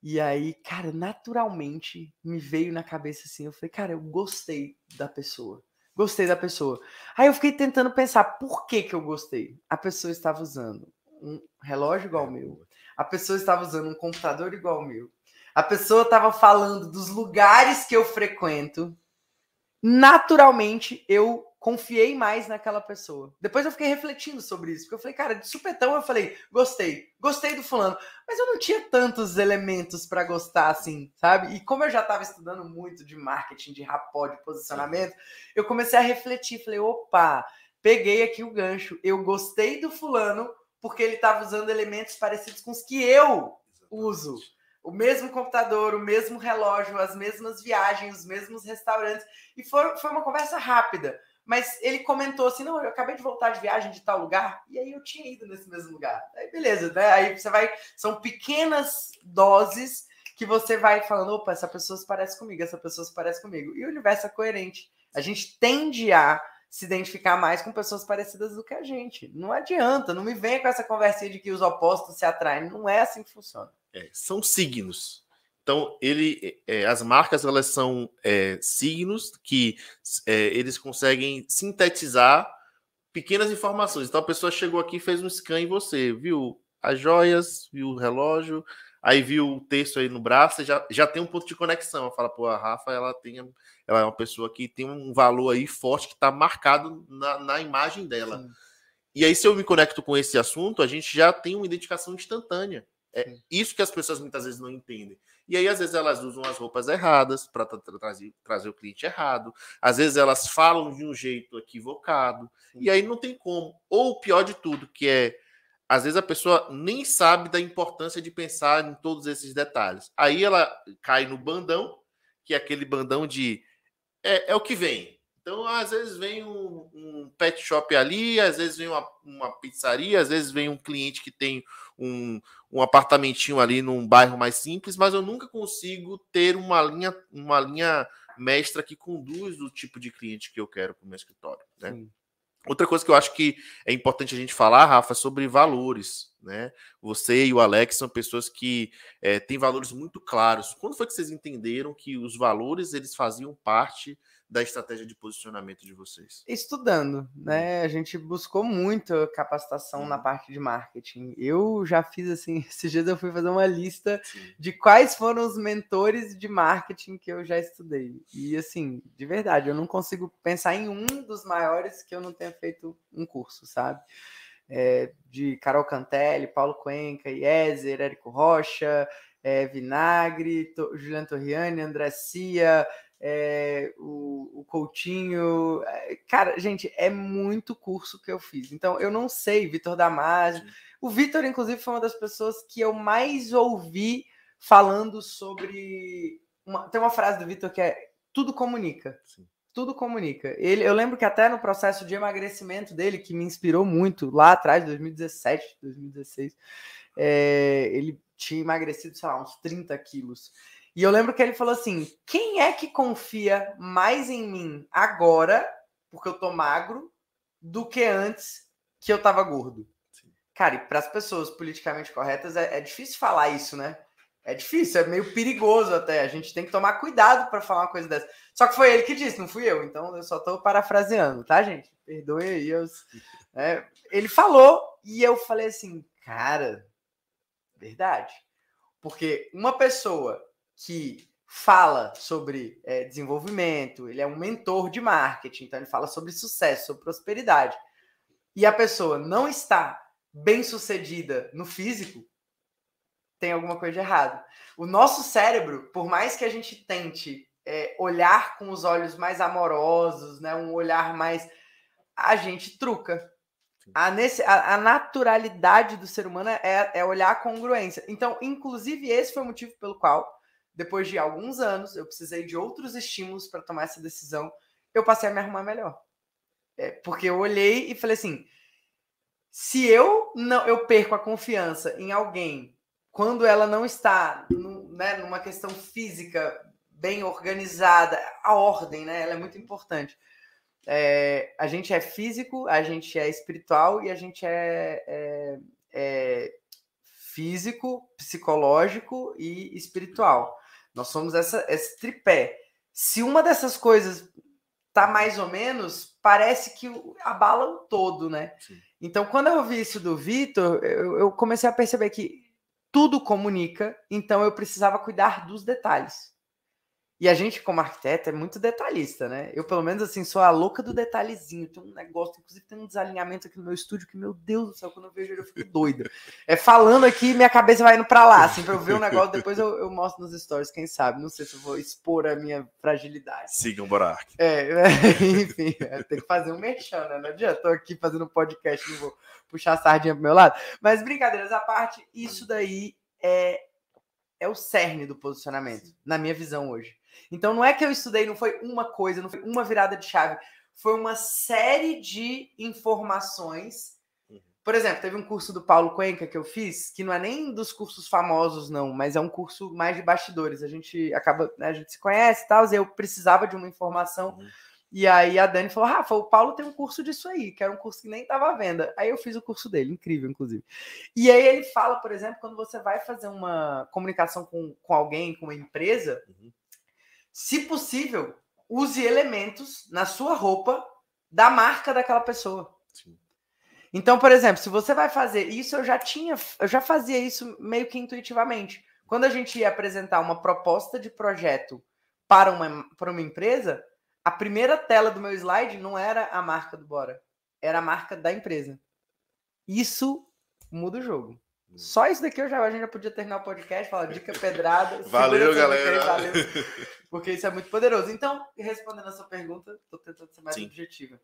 E aí, cara, naturalmente me veio na cabeça assim: eu falei, cara, eu gostei da pessoa. Gostei da pessoa. Aí eu fiquei tentando pensar por que, que eu gostei. A pessoa estava usando um relógio igual ao meu. A pessoa estava usando um computador igual ao meu. A pessoa estava falando dos lugares que eu frequento naturalmente eu confiei mais naquela pessoa. Depois eu fiquei refletindo sobre isso, porque eu falei, cara, de supetão eu falei, gostei, gostei do fulano, mas eu não tinha tantos elementos para gostar assim, sabe? E como eu já estava estudando muito de marketing, de rapó, de posicionamento, eu comecei a refletir, falei, opa, peguei aqui o gancho, eu gostei do fulano porque ele estava usando elementos parecidos com os que eu uso o mesmo computador, o mesmo relógio, as mesmas viagens, os mesmos restaurantes. E foi, foi uma conversa rápida. Mas ele comentou assim: não, eu acabei de voltar de viagem de tal lugar, e aí eu tinha ido nesse mesmo lugar. Aí beleza, né? Aí você vai. São pequenas doses que você vai falando: opa, essa pessoa se parece comigo, essa pessoa se parece comigo. E o universo é coerente. A gente tende a se identificar mais com pessoas parecidas do que a gente. Não adianta, não me venha com essa conversinha de que os opostos se atraem. Não é assim que funciona. É, são signos. Então, ele, é, as marcas elas são é, signos que é, eles conseguem sintetizar pequenas informações. Então, a pessoa chegou aqui e fez um scan em você, viu as joias, viu o relógio, aí viu o texto aí no braço, já, já tem um ponto de conexão. Ela fala, pô, a Rafa, ela tem, ela é uma pessoa que tem um valor aí forte que está marcado na, na, imagem dela. Sim. E aí, se eu me conecto com esse assunto, a gente já tem uma identificação instantânea. É isso que as pessoas muitas vezes não entendem. E aí, às vezes, elas usam as roupas erradas para tra trazer, trazer o cliente errado. Às vezes, elas falam de um jeito equivocado. E aí não tem como. Ou o pior de tudo, que é às vezes a pessoa nem sabe da importância de pensar em todos esses detalhes. Aí ela cai no bandão, que é aquele bandão de é, é o que vem. Então, às vezes vem um, um, pet shop ali, às vezes vem uma, uma, pizzaria, às vezes vem um cliente que tem um, um apartamentinho ali num bairro mais simples, mas eu nunca consigo ter uma linha, uma linha mestra que conduz o tipo de cliente que eu quero para o meu escritório. Né? Sim. Outra coisa que eu acho que é importante a gente falar, Rafa, é sobre valores. Né? Você e o Alex são pessoas que é, têm valores muito claros. Quando foi que vocês entenderam que os valores eles faziam parte da estratégia de posicionamento de vocês? Estudando, né? Hum. A gente buscou muito capacitação na uhum. parte de marketing. Eu já fiz assim, <laughs> esses dias eu fui fazer uma lista Sim. de quais foram os mentores de marketing que eu já estudei. E assim, de verdade, eu não consigo pensar em um dos maiores que eu não tenha feito um curso, sabe? É, de Carol Cantelli, Paulo Cuenca, Iezer, Érico Rocha, é, Vinagre, Juliano Torriani, André Cia, é, o, o Coutinho. É, cara, gente, é muito curso que eu fiz. Então, eu não sei, Vitor Damasio. O Vitor, inclusive, foi uma das pessoas que eu mais ouvi falando sobre. Uma, tem uma frase do Vitor que é tudo comunica. Sim. Tudo comunica. Ele, eu lembro que até no processo de emagrecimento dele, que me inspirou muito lá atrás, 2017, 2016, é, ele tinha emagrecido, sei lá, uns 30 quilos. E eu lembro que ele falou assim: quem é que confia mais em mim agora, porque eu tô magro, do que antes que eu tava gordo? Sim. Cara, e para as pessoas politicamente corretas é, é, difícil falar isso, né? É difícil, é meio perigoso até. A gente tem que tomar cuidado para falar uma coisa dessa. Só que foi ele que disse, não fui eu. Então eu só tô parafraseando, tá, gente? Perdoe aí. Eu, é, ele falou e eu falei assim, cara, verdade. Porque uma pessoa que fala sobre é, desenvolvimento, ele é um mentor de marketing, então ele fala sobre sucesso, sobre prosperidade, e a pessoa não está bem sucedida no físico, tem alguma coisa de errado. O nosso cérebro, por mais que a gente tente é, olhar com os olhos mais amorosos, né, um olhar mais. A gente truca. A, nesse, a, a, naturalidade do ser humano é, é olhar a congruência. Então, inclusive, esse foi o motivo pelo qual depois de alguns anos, eu precisei de outros estímulos para tomar essa decisão. Eu passei a me arrumar melhor. É, porque eu olhei e falei assim: se eu não eu perco a confiança em alguém quando ela não está no, né, numa questão física bem organizada, a ordem, né? Ela é muito importante. É, a gente é físico, a gente é espiritual e a gente é, é, é físico, psicológico e espiritual. Nós somos essa, esse tripé. Se uma dessas coisas tá mais ou menos, parece que abala o todo, né? Sim. Então, quando eu ouvi isso do Vitor, eu, eu comecei a perceber que tudo comunica, então eu precisava cuidar dos detalhes. E a gente, como arquiteto, é muito detalhista, né? Eu, pelo menos, assim, sou a louca do detalhezinho. Tem um negócio, inclusive, tem um desalinhamento aqui no meu estúdio que, meu Deus do céu, quando eu vejo ele, eu fico doida. É falando aqui, minha cabeça vai indo pra lá, assim, pra eu ver o um negócio, depois eu, eu, mostro nos stories, quem sabe. Não sei se eu vou expor a minha fragilidade. Sigam o Borac. É, <laughs> enfim, é, tem que fazer um merchan, né? Não adianta, tô aqui fazendo um podcast, não vou puxar a sardinha pro meu lado. Mas, brincadeiras à parte, isso daí é, é o cerne do posicionamento, na minha visão hoje. Então não é que eu estudei, não foi uma coisa, não foi uma virada de chave, foi uma série de informações. Uhum. Por exemplo, teve um curso do Paulo Cuenca que eu fiz, que não é nem dos cursos famosos, não, mas é um curso mais de bastidores. A gente acaba, né, a gente se conhece e tal, e eu precisava de uma informação. Uhum. E aí a Dani falou: Rafa, o Paulo tem um curso disso aí, que era um curso que nem estava à venda. Aí eu fiz o curso dele, incrível, inclusive. E aí ele fala, por exemplo, quando você vai fazer uma comunicação com, com alguém, com uma empresa, uhum. Se possível, use elementos na sua roupa da marca daquela pessoa. Sim. Então, por exemplo, se você vai fazer isso, eu já tinha, eu já fazia isso meio que intuitivamente. Quando a gente ia apresentar uma proposta de projeto para uma, para uma empresa, a primeira tela do meu slide não era a marca do Bora, era a marca da empresa. Isso muda o jogo. Só isso daqui eu já, a gente já podia terminar o podcast, falar dica pedrada. <laughs> Valeu, galera. valeu, <laughs> porque isso é muito poderoso. Então, respondendo a sua pergunta, estou tentando ser mais Sim. objetiva.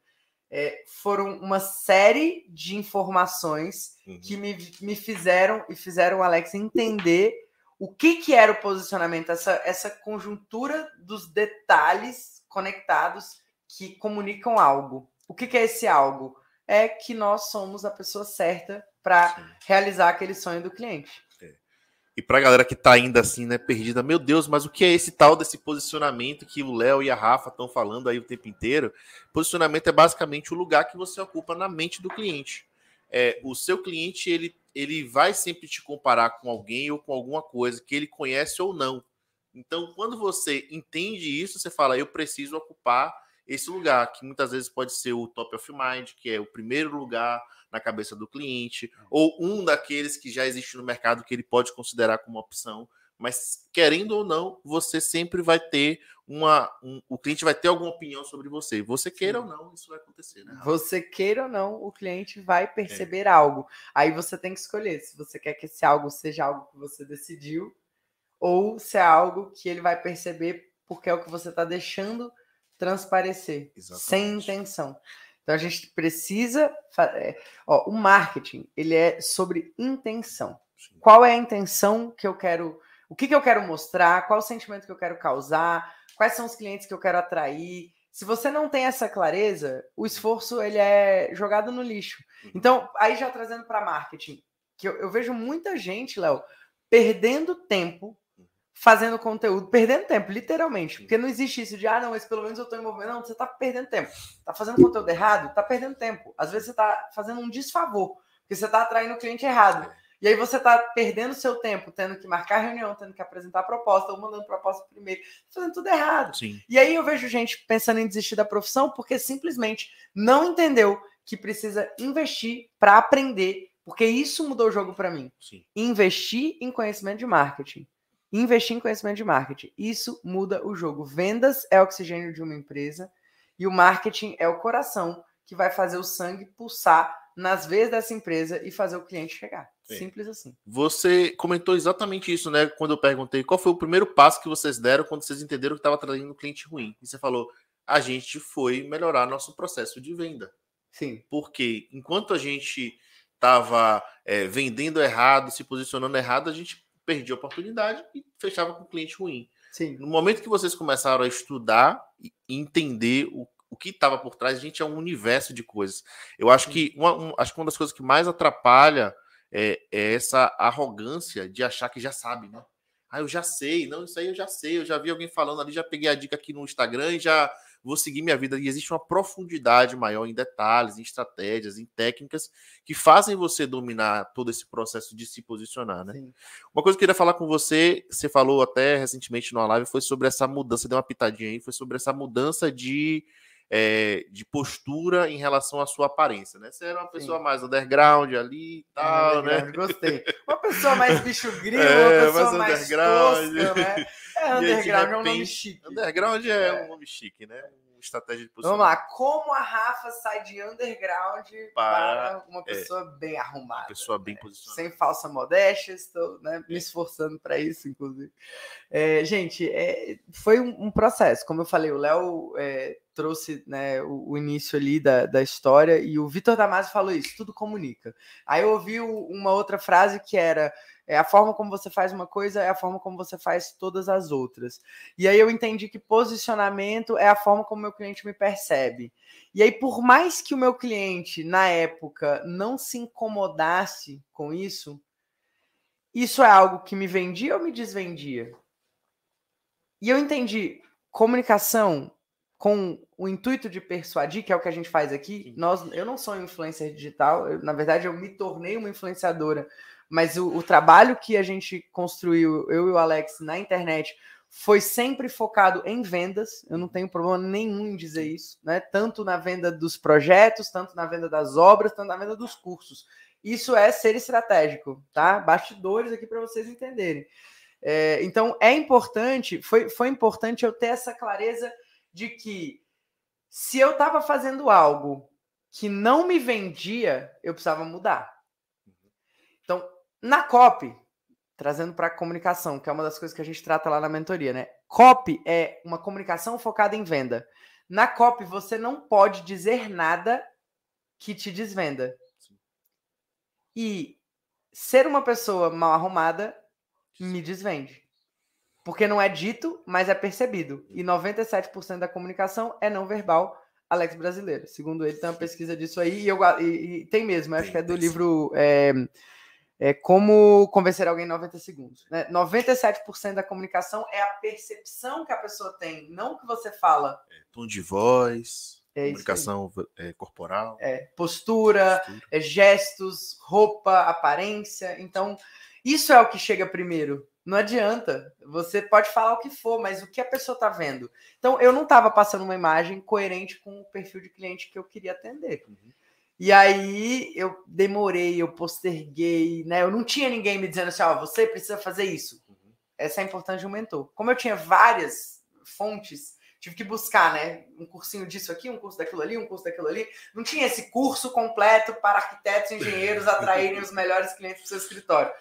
é, foram uma série de informações uhum. que me, me fizeram e fizeram o Alex entender o que, que era o posicionamento, essa, essa conjuntura dos detalhes conectados que comunicam algo. O que, que é esse algo? É que nós somos a pessoa certa para realizar aquele sonho do cliente. E pra galera que tá ainda assim, né, perdida, meu Deus, mas o que é esse tal desse posicionamento que o Léo e a Rafa estão falando aí o tempo inteiro? Posicionamento é basicamente o lugar que você ocupa na mente do cliente. É, o seu cliente, ele, ele vai sempre te comparar com alguém ou com alguma coisa que ele conhece ou não. Então, quando você entende isso, você fala, eu preciso ocupar esse lugar, que muitas vezes pode ser o top of mind, que é o primeiro lugar na cabeça do cliente, ou um daqueles que já existe no mercado que ele pode considerar como opção. Mas querendo ou não, você sempre vai ter uma. Um, o cliente vai ter alguma opinião sobre você. Você queira Sim. ou não, isso vai acontecer, né? Você queira ou não, o cliente vai perceber é. algo. Aí você tem que escolher se você quer que esse algo seja algo que você decidiu, ou se é algo que ele vai perceber porque é o que você está deixando transparecer, Exatamente. sem intenção. Então a gente precisa. É, ó, o marketing ele é sobre intenção. Sim. Qual é a intenção que eu quero? O que, que eu quero mostrar? Qual o sentimento que eu quero causar? Quais são os clientes que eu quero atrair? Se você não tem essa clareza, o esforço ele é jogado no lixo. Uhum. Então, aí já trazendo para marketing, que eu, eu vejo muita gente, Léo, perdendo tempo fazendo conteúdo, perdendo tempo, literalmente. Porque não existe isso de, ah, não, mas pelo menos eu estou envolvendo. Não, você está perdendo tempo. Está fazendo conteúdo errado, está perdendo tempo. Às vezes você está fazendo um desfavor, porque você está atraindo o cliente errado. E aí você está perdendo seu tempo, tendo que marcar reunião, tendo que apresentar proposta, ou mandando proposta primeiro, fazendo tudo errado. Sim. E aí eu vejo gente pensando em desistir da profissão porque simplesmente não entendeu que precisa investir para aprender, porque isso mudou o jogo para mim. Sim. Investir em conhecimento de marketing investir em conhecimento de marketing. Isso muda o jogo. Vendas é o oxigênio de uma empresa e o marketing é o coração que vai fazer o sangue pulsar nas veias dessa empresa e fazer o cliente chegar. Sim. Simples assim. Você comentou exatamente isso, né? Quando eu perguntei qual foi o primeiro passo que vocês deram quando vocês entenderam que estava trazendo um cliente ruim. E você falou, a gente foi melhorar nosso processo de venda. Sim. Porque enquanto a gente estava é, eh, vendendo errado, se posicionando errado, a gente perdia a oportunidade e fechava com cliente ruim. Sim. No momento que vocês começaram a estudar e entender o, o que estava por trás, a gente é um universo de coisas. Eu acho que uma, um, acho que uma das coisas que mais atrapalha é, é, essa arrogância de achar que já sabe, né? Ah, eu já sei, não, isso aí eu já sei, eu já vi alguém falando ali, já peguei a dica aqui no Instagram e já vou seguir minha vida. E existe uma profundidade maior em detalhes, em estratégias, em técnicas que fazem você dominar todo esse processo de se posicionar, né? Sim. Uma coisa que eu queria falar com você, você falou até recentemente numa live, foi sobre essa mudança, deu uma pitadinha aí, foi sobre essa mudança de. É, de postura em relação à sua aparência, né? Você era uma pessoa Sim. mais underground ali e tal, né? Gostei. <laughs> Uma pessoa mais bicho grilo, é, uma pessoa mais, mais tosca, né? <laughs> É, underground é um nome chique. Underground é, é, um nome chique, né? Uma estratégia de posicionamento. Vamos lá, como a Rafa sai de underground para, para uma é, pessoa é, bem arrumada. Uma pessoa bem né? posicionada. Sem falsa modéstia, estou né, me esforçando para isso, inclusive. É, gente, é, foi um, um, processo. Como eu falei, o Léo é, trouxe né, o, o, início ali da, da história e o Vitor Damasio falou isso, tudo comunica. Aí eu ouvi uma outra frase que era é a forma como você faz uma coisa, é a forma como você faz todas as outras. E aí eu entendi que posicionamento é a forma como meu cliente me percebe. E aí, por mais que o meu cliente, na época, não se incomodasse com isso, isso é algo que me vendia ou me desvendia? E eu entendi comunicação com o intuito de persuadir, que é o que a gente faz aqui. Nós, eu não sou influencer digital, eu, na verdade eu me tornei uma influenciadora mas o, o, trabalho que a gente construiu, eu e o Alex, na internet, foi sempre focado em vendas. Eu não tenho problema nenhum em dizer isso, né? Tanto na venda dos projetos, tanto na venda das obras, tanto na venda dos cursos. Isso é ser estratégico, tá? Bastidores aqui para vocês entenderem. É, então é importante, foi, foi importante eu ter essa clareza de que se eu estava fazendo algo que não me vendia, eu precisava mudar. Então, na copy, trazendo para a comunicação, que é uma das coisas que a gente trata lá na mentoria, né? Copy é uma comunicação focada em venda. Na copy, você não pode dizer nada que te desvenda. E ser uma pessoa mal arrumada me desvende. Porque não é dito, mas é percebido. E 97% da comunicação é não verbal, Alex brasileiro. Segundo ele, tem uma pesquisa disso aí, e, eu, e, e tem mesmo, acho que é do livro é, é, Como Convencer Alguém em 90 Segundos. Né? 97% da comunicação é a percepção que a pessoa tem, não o que você fala. É, tom de voz, é comunicação é, corporal. É, postura, postura. É, gestos, roupa, aparência. Então, isso é o que chega primeiro. Não adianta. Você pode falar o que for, mas o que a pessoa está vendo. Então, eu não estava passando uma imagem coerente com o perfil de cliente que eu queria atender. Uhum. E aí eu demorei, eu posterguei, né? Eu não tinha ninguém me dizendo assim, ó, oh, você precisa fazer isso. Uhum. Essa é a importância de um mentor. Como eu tinha várias fontes, tive que buscar, né? Um cursinho disso aqui, um curso daquilo ali, um curso daquilo ali. Não tinha esse curso completo para arquitetos e engenheiros <laughs> atraírem os melhores clientes do seu escritório.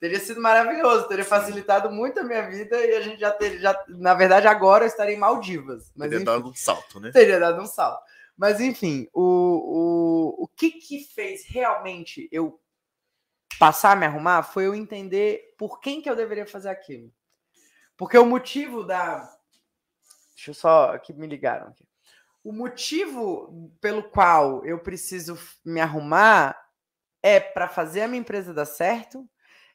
Teria sido maravilhoso, teria facilitado muito a minha vida e a gente já teria, já, na verdade, agora eu estaria em Maldivas. Mas, teria enfim, dado um salto, né? Teria dado um salto. Mas, enfim, o, o, o que que fez realmente eu passar a me arrumar foi eu entender por quem que eu deveria fazer aquilo. Porque o motivo da. Deixa eu só. que me ligaram aqui. O motivo pelo qual eu preciso me arrumar é para fazer a minha empresa dar certo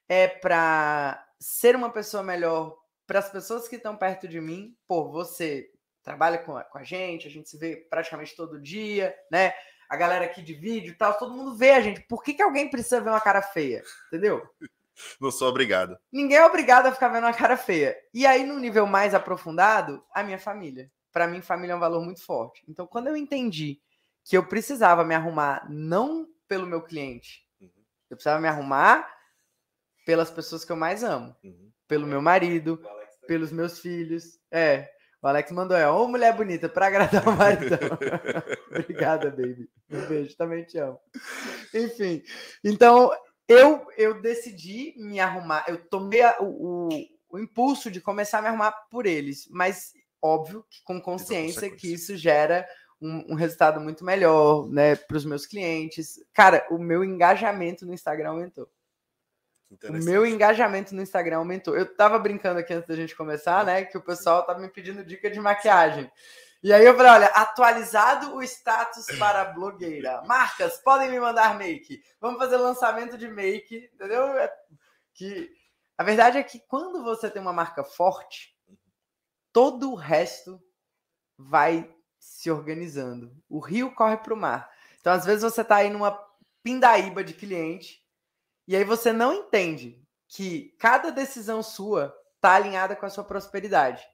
é para ser uma pessoa melhor para as pessoas que estão perto de mim. Pô, você trabalha com a, com a gente, a gente se vê praticamente todo dia, né? A galera aqui de vídeo e tal, todo mundo vê a gente. Por que, que alguém precisa ver uma cara feia? Entendeu? <laughs> Não sou obrigado. Ninguém é obrigado a ficar vendo uma cara feia. E aí, no nível mais aprofundado, a minha família. Para mim, família é um valor muito forte. Então, quando eu entendi que eu precisava me arrumar não pelo meu cliente, uhum. eu precisava me arrumar pelas pessoas que eu mais amo. Uhum. Pelo meu marido, pelos meus filhos. É. O Alex mandou, é, ô mulher bonita, para agradar o marido. <laughs> <laughs> Obrigada, baby. Um beijo, também te amo. Enfim, então eu eu decidi me arrumar, eu tomei a, o, o, o, impulso de começar a me arrumar por eles, mas óbvio que com consciência que isso gera um, um resultado muito melhor, né, para os meus clientes. Cara, o meu engajamento no Instagram aumentou. O meu engajamento no Instagram aumentou. Eu tava brincando aqui antes da gente começar, né? Que o pessoal tava me pedindo dica de maquiagem. E aí eu falei, olha, atualizado o status <clears throat> para blogueira. Marcas, podem me mandar make. Vamos fazer lançamento de make, entendeu? É que a verdade é que quando você tem uma marca forte, todo o resto vai se organizando. O rio corre para o mar. Então, às vezes, você está aí numa pindaíba de cliente e aí você não entende que cada decisão sua tá alinhada com a sua prosperidade.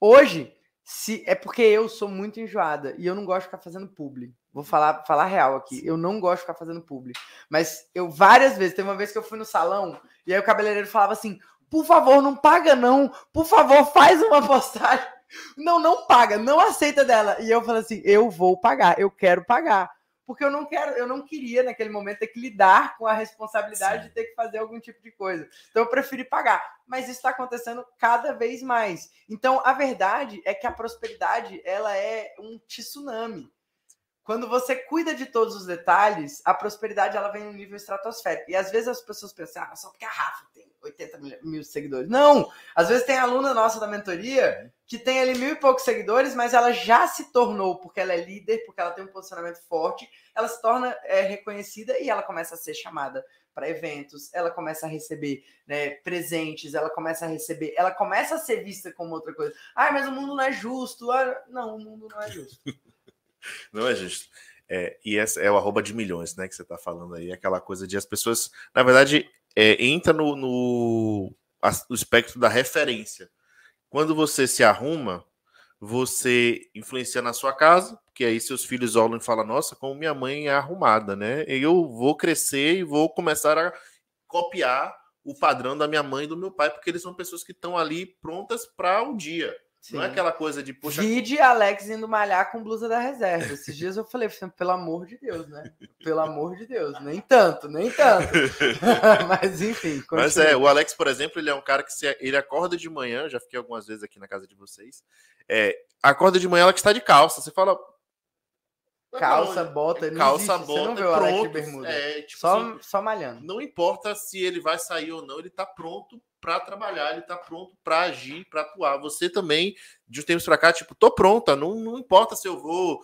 Hoje, se é porque eu sou muito enjoada e eu não gosto de ficar fazendo publi. Vou falar, falar real aqui. Eu não gosto de ficar fazendo publi. Mas eu várias vezes, teve uma vez que eu fui no salão e aí o cabeleireiro falava assim: "Por favor, não paga não. Por favor, faz uma postagem". <laughs> Não, não paga, não aceita dela. E eu falei assim: "Eu vou pagar, eu quero pagar" porque eu não quero, eu não queria naquele momento ter que lidar com a responsabilidade Sim. de ter que fazer algum tipo de coisa. Então eu preferi pagar. Mas isso está acontecendo cada vez mais. Então a verdade é que a prosperidade ela é um tsunami. Quando você cuida de todos os detalhes, a prosperidade ela vem no nível estratosférico. E às vezes as pessoas pensam, ah, só porque a Rafa tem 80 mil seguidores. Não! Às vezes tem aluna nossa da mentoria que tem ali mil e poucos seguidores, mas ela já se tornou, porque ela é líder, porque ela tem um posicionamento forte, ela se torna é, reconhecida e ela começa a ser chamada para eventos, ela começa a receber né, presentes, ela começa a receber, ela começa a ser vista como outra coisa. Ah, mas o mundo não é justo. Ah, não, o mundo não é justo. <laughs> não é justo. É, e essa é o arroba de milhões, né? Que você está falando aí, aquela coisa de as pessoas, na verdade, é, entra no, no, no espectro da referência. Quando você se arruma, você influencia na sua casa, porque aí seus filhos olham e falam, nossa, como minha mãe é arrumada, né? Eu vou crescer e vou começar a copiar o padrão da minha mãe e do meu pai, porque eles são pessoas que estão ali prontas para o um dia. Sim. Não é aquela coisa de puxa. Vide Alex indo malhar com blusa da reserva. Esses dias eu falei, pelo amor de Deus, né? Pelo amor de Deus, nem tanto, nem tanto. <laughs> <laughs> Mas enfim. Continue. Mas é, o Alex, por exemplo, ele é um cara que se, ele acorda de manhã, já fiquei algumas vezes aqui na casa de vocês. É, acorda de manhã, ela que está de calça. Você fala, calça, bota, não calça, existe. bota, Você não vê o Alex de bermuda. É, tipo só, assim, só malhando. Não importa se ele vai sair ou não, ele tá pronto para trabalhar, ele tá pronto para agir, para atuar. Você também, de uns tempos para cá, tipo, tô pronta, não, não importa se eu vou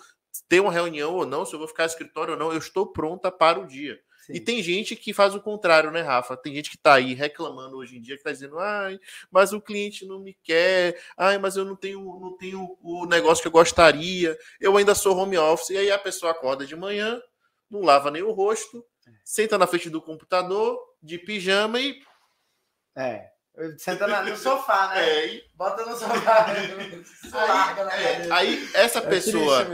ter uma reunião ou não, se eu vou ficar no escritório ou não, eu estou pronta para o dia. Sim. E tem gente que faz o contrário, né, Rafa? Tem gente que está aí reclamando hoje em dia, que está dizendo, ai, mas o cliente não me quer, ai, mas eu não tenho, não tenho o negócio que eu gostaria, eu ainda sou home office. E aí a pessoa acorda de manhã, não lava nem o rosto, é. senta na frente do computador, de pijama e é. Senta no sofá, né? É, e... Bota no sofá. <laughs> aí, é, aí, essa é pessoa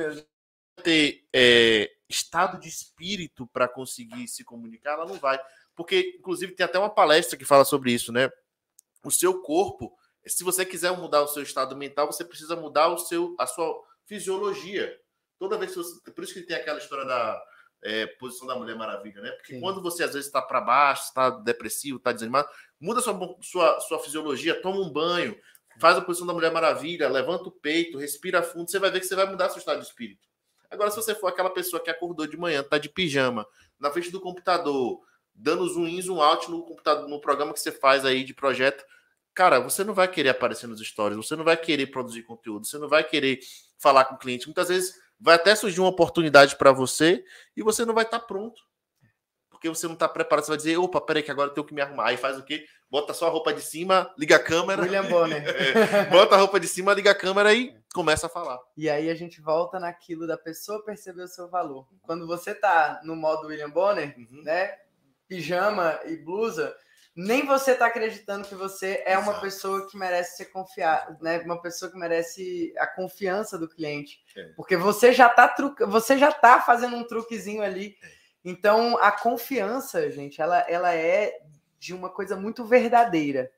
ter é, estado de espírito para conseguir se comunicar, ela não vai. Porque, inclusive, tem até uma palestra que fala sobre isso, né? O seu corpo, se você quiser mudar o seu estado mental, você precisa mudar o seu, a sua fisiologia. Toda vez que você, Por isso que tem aquela história da é, posição da Mulher Maravilha, né? Porque Sim. quando você às vezes está para baixo, está depressivo, está desanimado, muda sua, sua, sua fisiologia, toma um banho, faz a posição da Mulher Maravilha, levanta o peito, respira fundo, você vai ver que você vai mudar seu estado de espírito. Agora, se você for aquela pessoa que acordou de manhã, tá de pijama, na frente do computador, dando zoom in, zoom out no computador, no programa que você faz aí de projeto, cara, você não vai querer aparecer nos stories, você não vai querer produzir conteúdo, você não vai querer falar com o cliente. Muitas vezes vai até surgir uma oportunidade para você e você não vai estar tá pronto. Porque você não está preparado, você vai dizer, opa, peraí que agora eu tenho que me arrumar. Aí faz o quê? Bota só a roupa de cima, liga a câmera. William Bonner. <laughs> é, bota a roupa de cima, liga a câmera e começa a falar. E aí a gente volta naquilo da pessoa perceber o seu valor. Quando você tá no modo William Bonner, uhum. né? Pijama e blusa, nem você está acreditando que você é uma pessoa que merece ser confiada, né? Uma pessoa que merece a confiança do cliente. É. Porque você já está truca, você já tá fazendo um truquezinho ali. É. Então, a confiança, gente, ela, ela é de uma coisa muito verdadeira.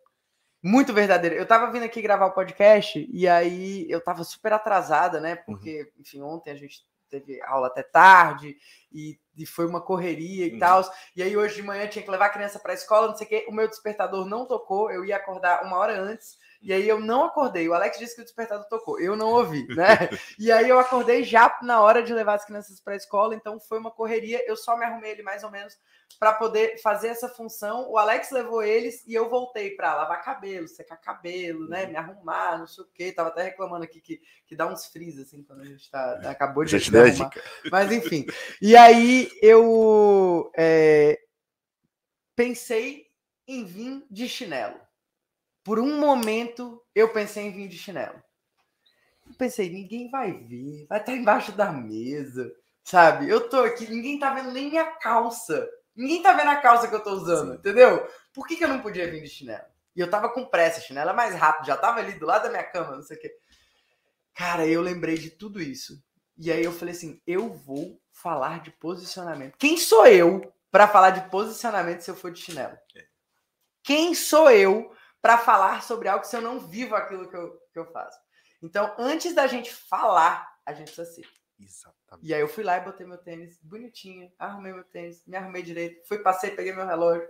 Muito verdadeira. Eu estava vindo aqui gravar o podcast e aí eu estava super atrasada, né? Porque, uhum. enfim, ontem a gente teve aula até tarde e, e foi uma correria e uhum. tal. E aí hoje de manhã tinha que levar a criança para a escola, não sei o quê. O meu despertador não tocou, eu ia acordar uma hora antes. E aí eu não acordei. O Alex disse que o despertador tocou. Eu não ouvi, né? <laughs> e aí eu acordei já na hora de levar as crianças para a escola, então foi uma correria. Eu só me arrumei ele mais ou menos para poder fazer essa função. O Alex levou eles e eu voltei para lavar cabelo, secar cabelo, né? Uhum. Me arrumar, não sei o quê. Tava até reclamando aqui que, que dá uns frios assim quando a gente tá, é. acabou de gente. Mas enfim. E aí eu é, pensei em vir de chinelo. Por um momento eu pensei em vir de chinelo. Eu pensei, ninguém vai ver, vai estar embaixo da mesa, sabe? Eu tô aqui, ninguém tá vendo nem minha calça. Ninguém tá vendo a calça que eu tô usando, Sim. entendeu? Por que, que eu não podia vir de chinelo? E eu tava com pressa, chinelo é mais rápido, já tava ali do lado da minha cama, não sei o quê. Cara, eu lembrei de tudo isso. E aí eu falei assim, eu vou falar de posicionamento. Quem sou eu para falar de posicionamento se eu for de chinelo? É. Quem sou eu para falar sobre algo se eu não vivo aquilo que eu, que eu faço. Então, antes da gente falar, a gente precisa ser. Exatamente. E aí eu fui lá e botei meu tênis bonitinho, arrumei meu tênis, me arrumei direito, fui, passei, peguei meu relógio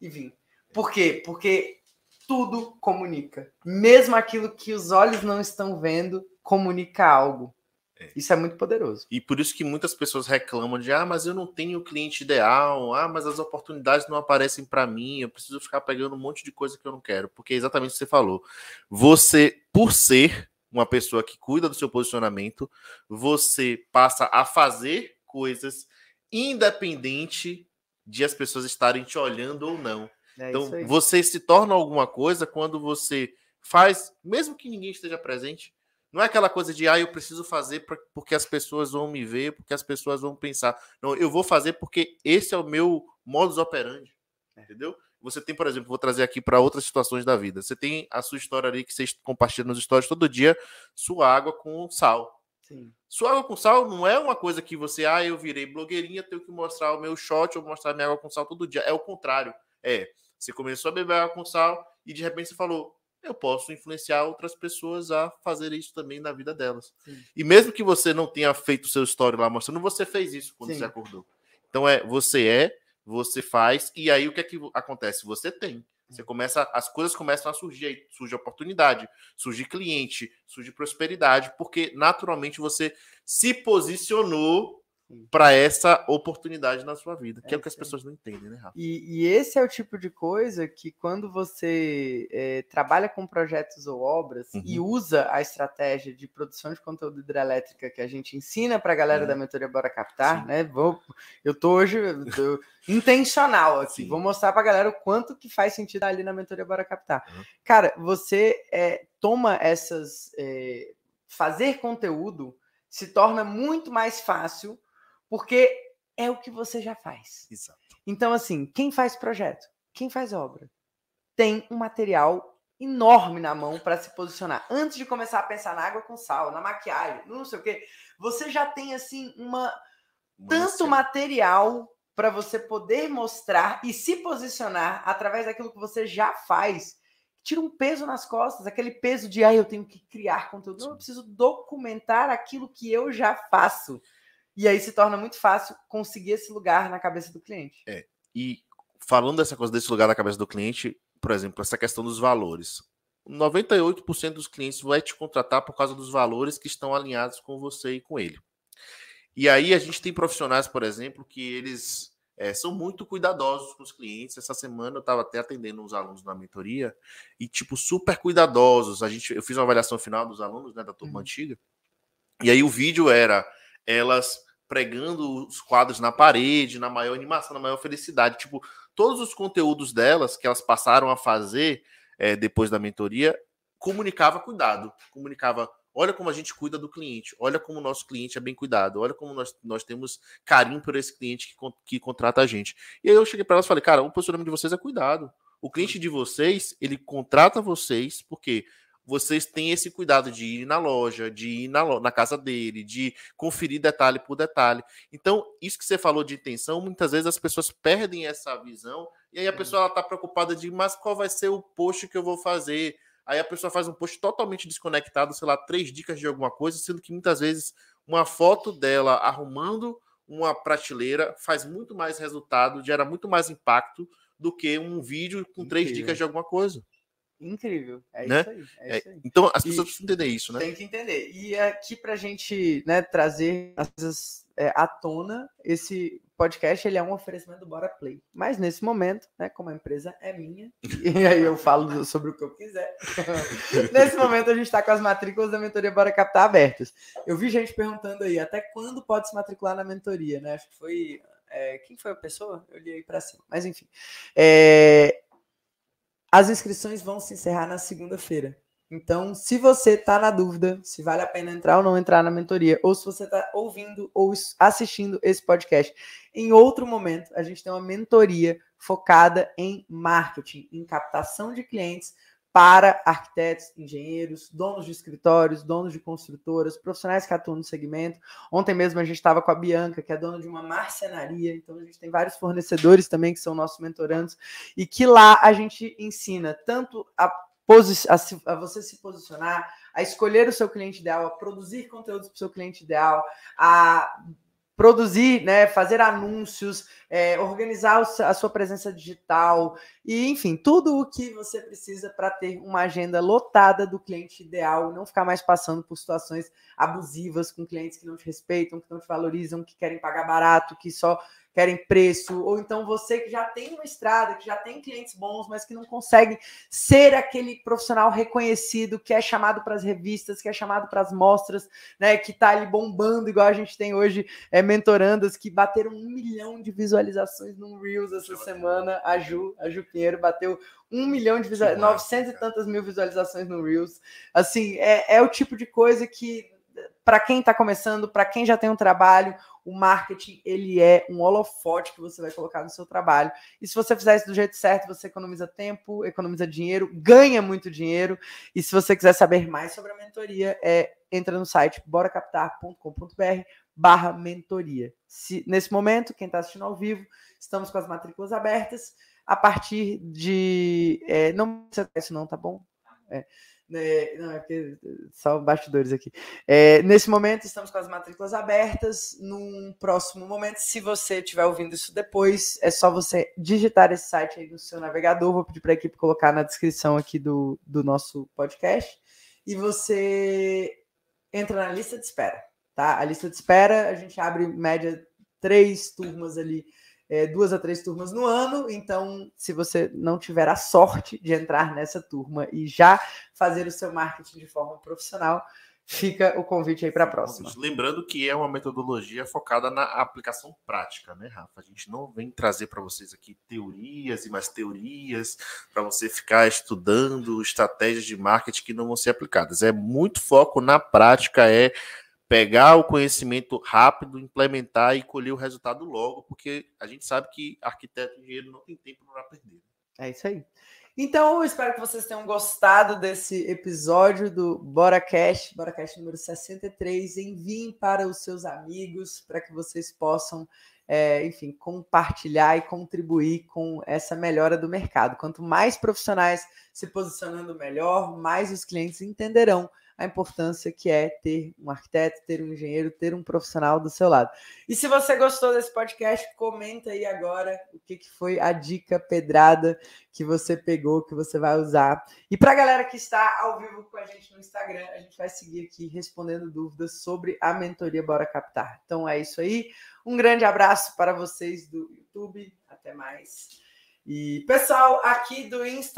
e vim. Por quê? Porque tudo comunica. Mesmo aquilo que os olhos não estão vendo, comunica algo. É. Isso é muito poderoso. E por isso que muitas pessoas reclamam de ah, mas eu não tenho o cliente ideal, ah, mas as oportunidades não aparecem para mim, eu preciso ficar pegando um monte de coisa que eu não quero, porque é exatamente o que você falou. Você, por ser uma pessoa que cuida do seu posicionamento, você passa a fazer coisas independente de as pessoas estarem te olhando ou não. É então, você se torna alguma coisa quando você faz, mesmo que ninguém esteja presente, não é aquela coisa de, ah, eu preciso fazer porque as pessoas vão me ver, porque as pessoas vão pensar. Não, eu vou fazer porque esse é o meu modus operandi. É. Entendeu? Você tem, por exemplo, vou trazer aqui para outras situações da vida. Você tem a sua história ali que vocês compartilham nos stories todo dia, sua água com sal. Sim. Sua água com sal não é uma coisa que você, ah, eu virei blogueirinha, tenho que mostrar o meu shot ou mostrar minha água com sal todo dia. É o contrário. É, você começou a beber água com sal e de repente você falou, eu posso influenciar outras pessoas a fazer isso também na vida delas. Sim. E mesmo que você não tenha feito o seu story lá mostrando, você fez isso quando Sim. você acordou. Então é, você é, você faz, e aí o que é que acontece? Você tem. Você começa, as coisas começam a surgir, surge oportunidade, surge cliente, surge prosperidade, porque naturalmente você se posicionou para essa oportunidade na sua vida, que é, é o que as pessoas não entendem, né, Rafa? E, e, esse é o tipo de coisa que quando você é, trabalha com projetos ou obras uhum. e usa a estratégia de produção de conteúdo hidrelétrica que a gente ensina para a galera uhum. da mentoria Bora Captar, Sim. né? Vou, eu tô hoje tô intencional aqui, Sim. vou mostrar para a galera o quanto que faz sentido ali na mentoria Bora Captar. Uhum. Cara, você é, toma essas é, fazer conteúdo se torna muito mais fácil porque é o que você já faz. Exato. Então, assim, quem faz projeto, quem faz obra, tem um material enorme na mão para se posicionar. Antes de começar a pensar na água com sal, na maquiagem, não sei o quê, você já tem assim uma tanto material para você poder mostrar e se posicionar através daquilo que você já faz. Tira um peso nas costas, aquele peso de ah, eu tenho que criar conteúdo. Não, eu preciso documentar aquilo que eu já faço. E aí se torna muito fácil conseguir esse lugar na cabeça do cliente. É. E falando dessa coisa desse lugar na cabeça do cliente, por exemplo, essa questão dos valores. 98% dos clientes vai te contratar por causa dos valores que estão alinhados com você e com ele. E aí a gente tem profissionais, por exemplo, que eles é, são muito cuidadosos com os clientes. Essa semana eu estava até atendendo uns alunos na mentoria e, tipo, super cuidadosos. A gente, eu fiz uma avaliação final dos alunos, né, da turma uhum. antiga. E aí o vídeo era elas pregando os quadros na parede, na maior animação, na maior felicidade. Tipo, todos os conteúdos delas que elas passaram a fazer é, depois da mentoria comunicava cuidado, comunicava olha como a gente cuida do cliente, olha como o nosso cliente é bem cuidado, olha como nós, nós temos carinho por esse cliente que, que contrata a gente. E aí eu cheguei para elas e falei, cara, o posicionamento de vocês é cuidado. O cliente de vocês, ele contrata vocês porque vocês têm esse cuidado de ir na loja, de ir na, na casa dele, de conferir detalhe por detalhe. Então, isso que você falou de intenção, muitas vezes as pessoas perdem essa visão e aí a pessoa está preocupada de, mas qual vai ser o post que eu vou fazer? Aí a pessoa faz um post totalmente desconectado, sei lá, três dicas de alguma coisa, sendo que muitas vezes uma foto dela arrumando uma prateleira faz muito mais resultado, gera muito mais impacto do que um vídeo com três dicas de alguma coisa. Incrível. É né? isso aí. É é, isso aí. Então as pessoas e precisam entender isso, né? Tem que entender. E aqui para a gente né, trazer as coisas é, à tona, esse podcast ele é um oferecimento do Bora Play. Mas nesse momento, né, como a empresa é minha, <laughs> e aí eu falo sobre o que eu quiser. <laughs> nesse momento a gente está com as matrículas da mentoria Bora Captar abertas. Eu vi gente perguntando aí até quando pode se matricular na mentoria, né? Acho que foi. É, quem foi a pessoa? Eu li aí para cima. Mas enfim. É, as inscrições vão se encerrar na segunda-feira. Então, se você está na dúvida se vale a pena entrar ou não entrar na mentoria, ou se você está ouvindo ou assistindo esse podcast, em outro momento, a gente tem uma mentoria focada em marketing, em captação de clientes para arquitetos, engenheiros, donos de escritórios, donos de construtoras, profissionais que atuam no segmento. Ontem mesmo a gente estava com a Bianca, que é dona de uma marcenaria, então a gente tem vários fornecedores também que são nossos mentorandos, e que lá a gente ensina tanto a, a, você se posicionar, a escolher o seu cliente ideal, a produzir conteúdos para o seu cliente ideal, a produzir, né, fazer anúncios, é, organizar a sua presença digital e, enfim, tudo o que você precisa para ter uma agenda lotada do cliente ideal, não ficar mais passando por situações abusivas com clientes que não te respeitam, que não te valorizam, que querem pagar barato, que só querem preço, ou então você que já tem uma estrada, que já tem clientes bons, mas que não consegue ser aquele profissional reconhecido que é chamado para as revistas, que é chamado para as mostras, né, que está ali bombando, igual a gente tem hoje é, mentorandas que bateram um milhão de visualizações no Reels essa semana. A Ju, a Ju Pinheiro bateu um milhão de visualizações, 900 e tantas mil visualizações no Reels. Assim, é, é o tipo de coisa que para quem está começando, para quem já tem um trabalho, o marketing ele é um holofote que você vai colocar no seu trabalho. E se você fizer isso do jeito certo, você economiza tempo, economiza dinheiro, ganha muito dinheiro. E se você quiser saber mais sobre a mentoria, é entra no site boracaptar.com.br barra mentoria. Se, nesse momento, quem está assistindo ao vivo, estamos com as matrículas abertas. A partir de. É, não isso, não, tá bom? É. É, não, é porque só bastidores aqui. É, nesse momento, estamos com as matrículas abertas. Num próximo momento, se você estiver ouvindo isso depois, é só você digitar esse site aí no seu navegador. Vou pedir para a equipe colocar na descrição aqui do, do nosso podcast. E você entra na lista de espera. Tá? A lista de espera, a gente abre média três turmas ali é, duas a três turmas no ano. Então, se você não tiver a sorte de entrar nessa turma e já fazer o seu marketing de forma profissional, fica o convite aí para a próxima. Lembrando que é uma metodologia focada na aplicação prática, né, Rafa? A gente não vem trazer para vocês aqui teorias e mais teorias para você ficar estudando estratégias de marketing que não vão ser aplicadas. É muito foco na prática, é pegar o conhecimento rápido, implementar e colher o resultado logo, porque a gente sabe que arquiteto e engenheiro não tem tempo para perder. É isso aí. Então, eu espero que vocês tenham gostado desse episódio do Bora Cash, Bora Cash número 63. Enviem para os seus amigos, para que vocês possam, é, enfim, compartilhar e contribuir com essa melhora do mercado. Quanto mais profissionais se posicionando melhor, mais os clientes entenderão a importância que é ter um arquiteto, ter um engenheiro, ter um profissional do seu lado. E se você gostou desse podcast, comenta aí agora o que, que foi a dica pedrada que você pegou, que você vai usar. E para a galera que está ao vivo com a gente no Instagram, a gente vai seguir aqui respondendo dúvidas sobre a mentoria Bora Captar. Então é isso aí. Um grande abraço para vocês do YouTube. Até mais. E pessoal aqui do Insta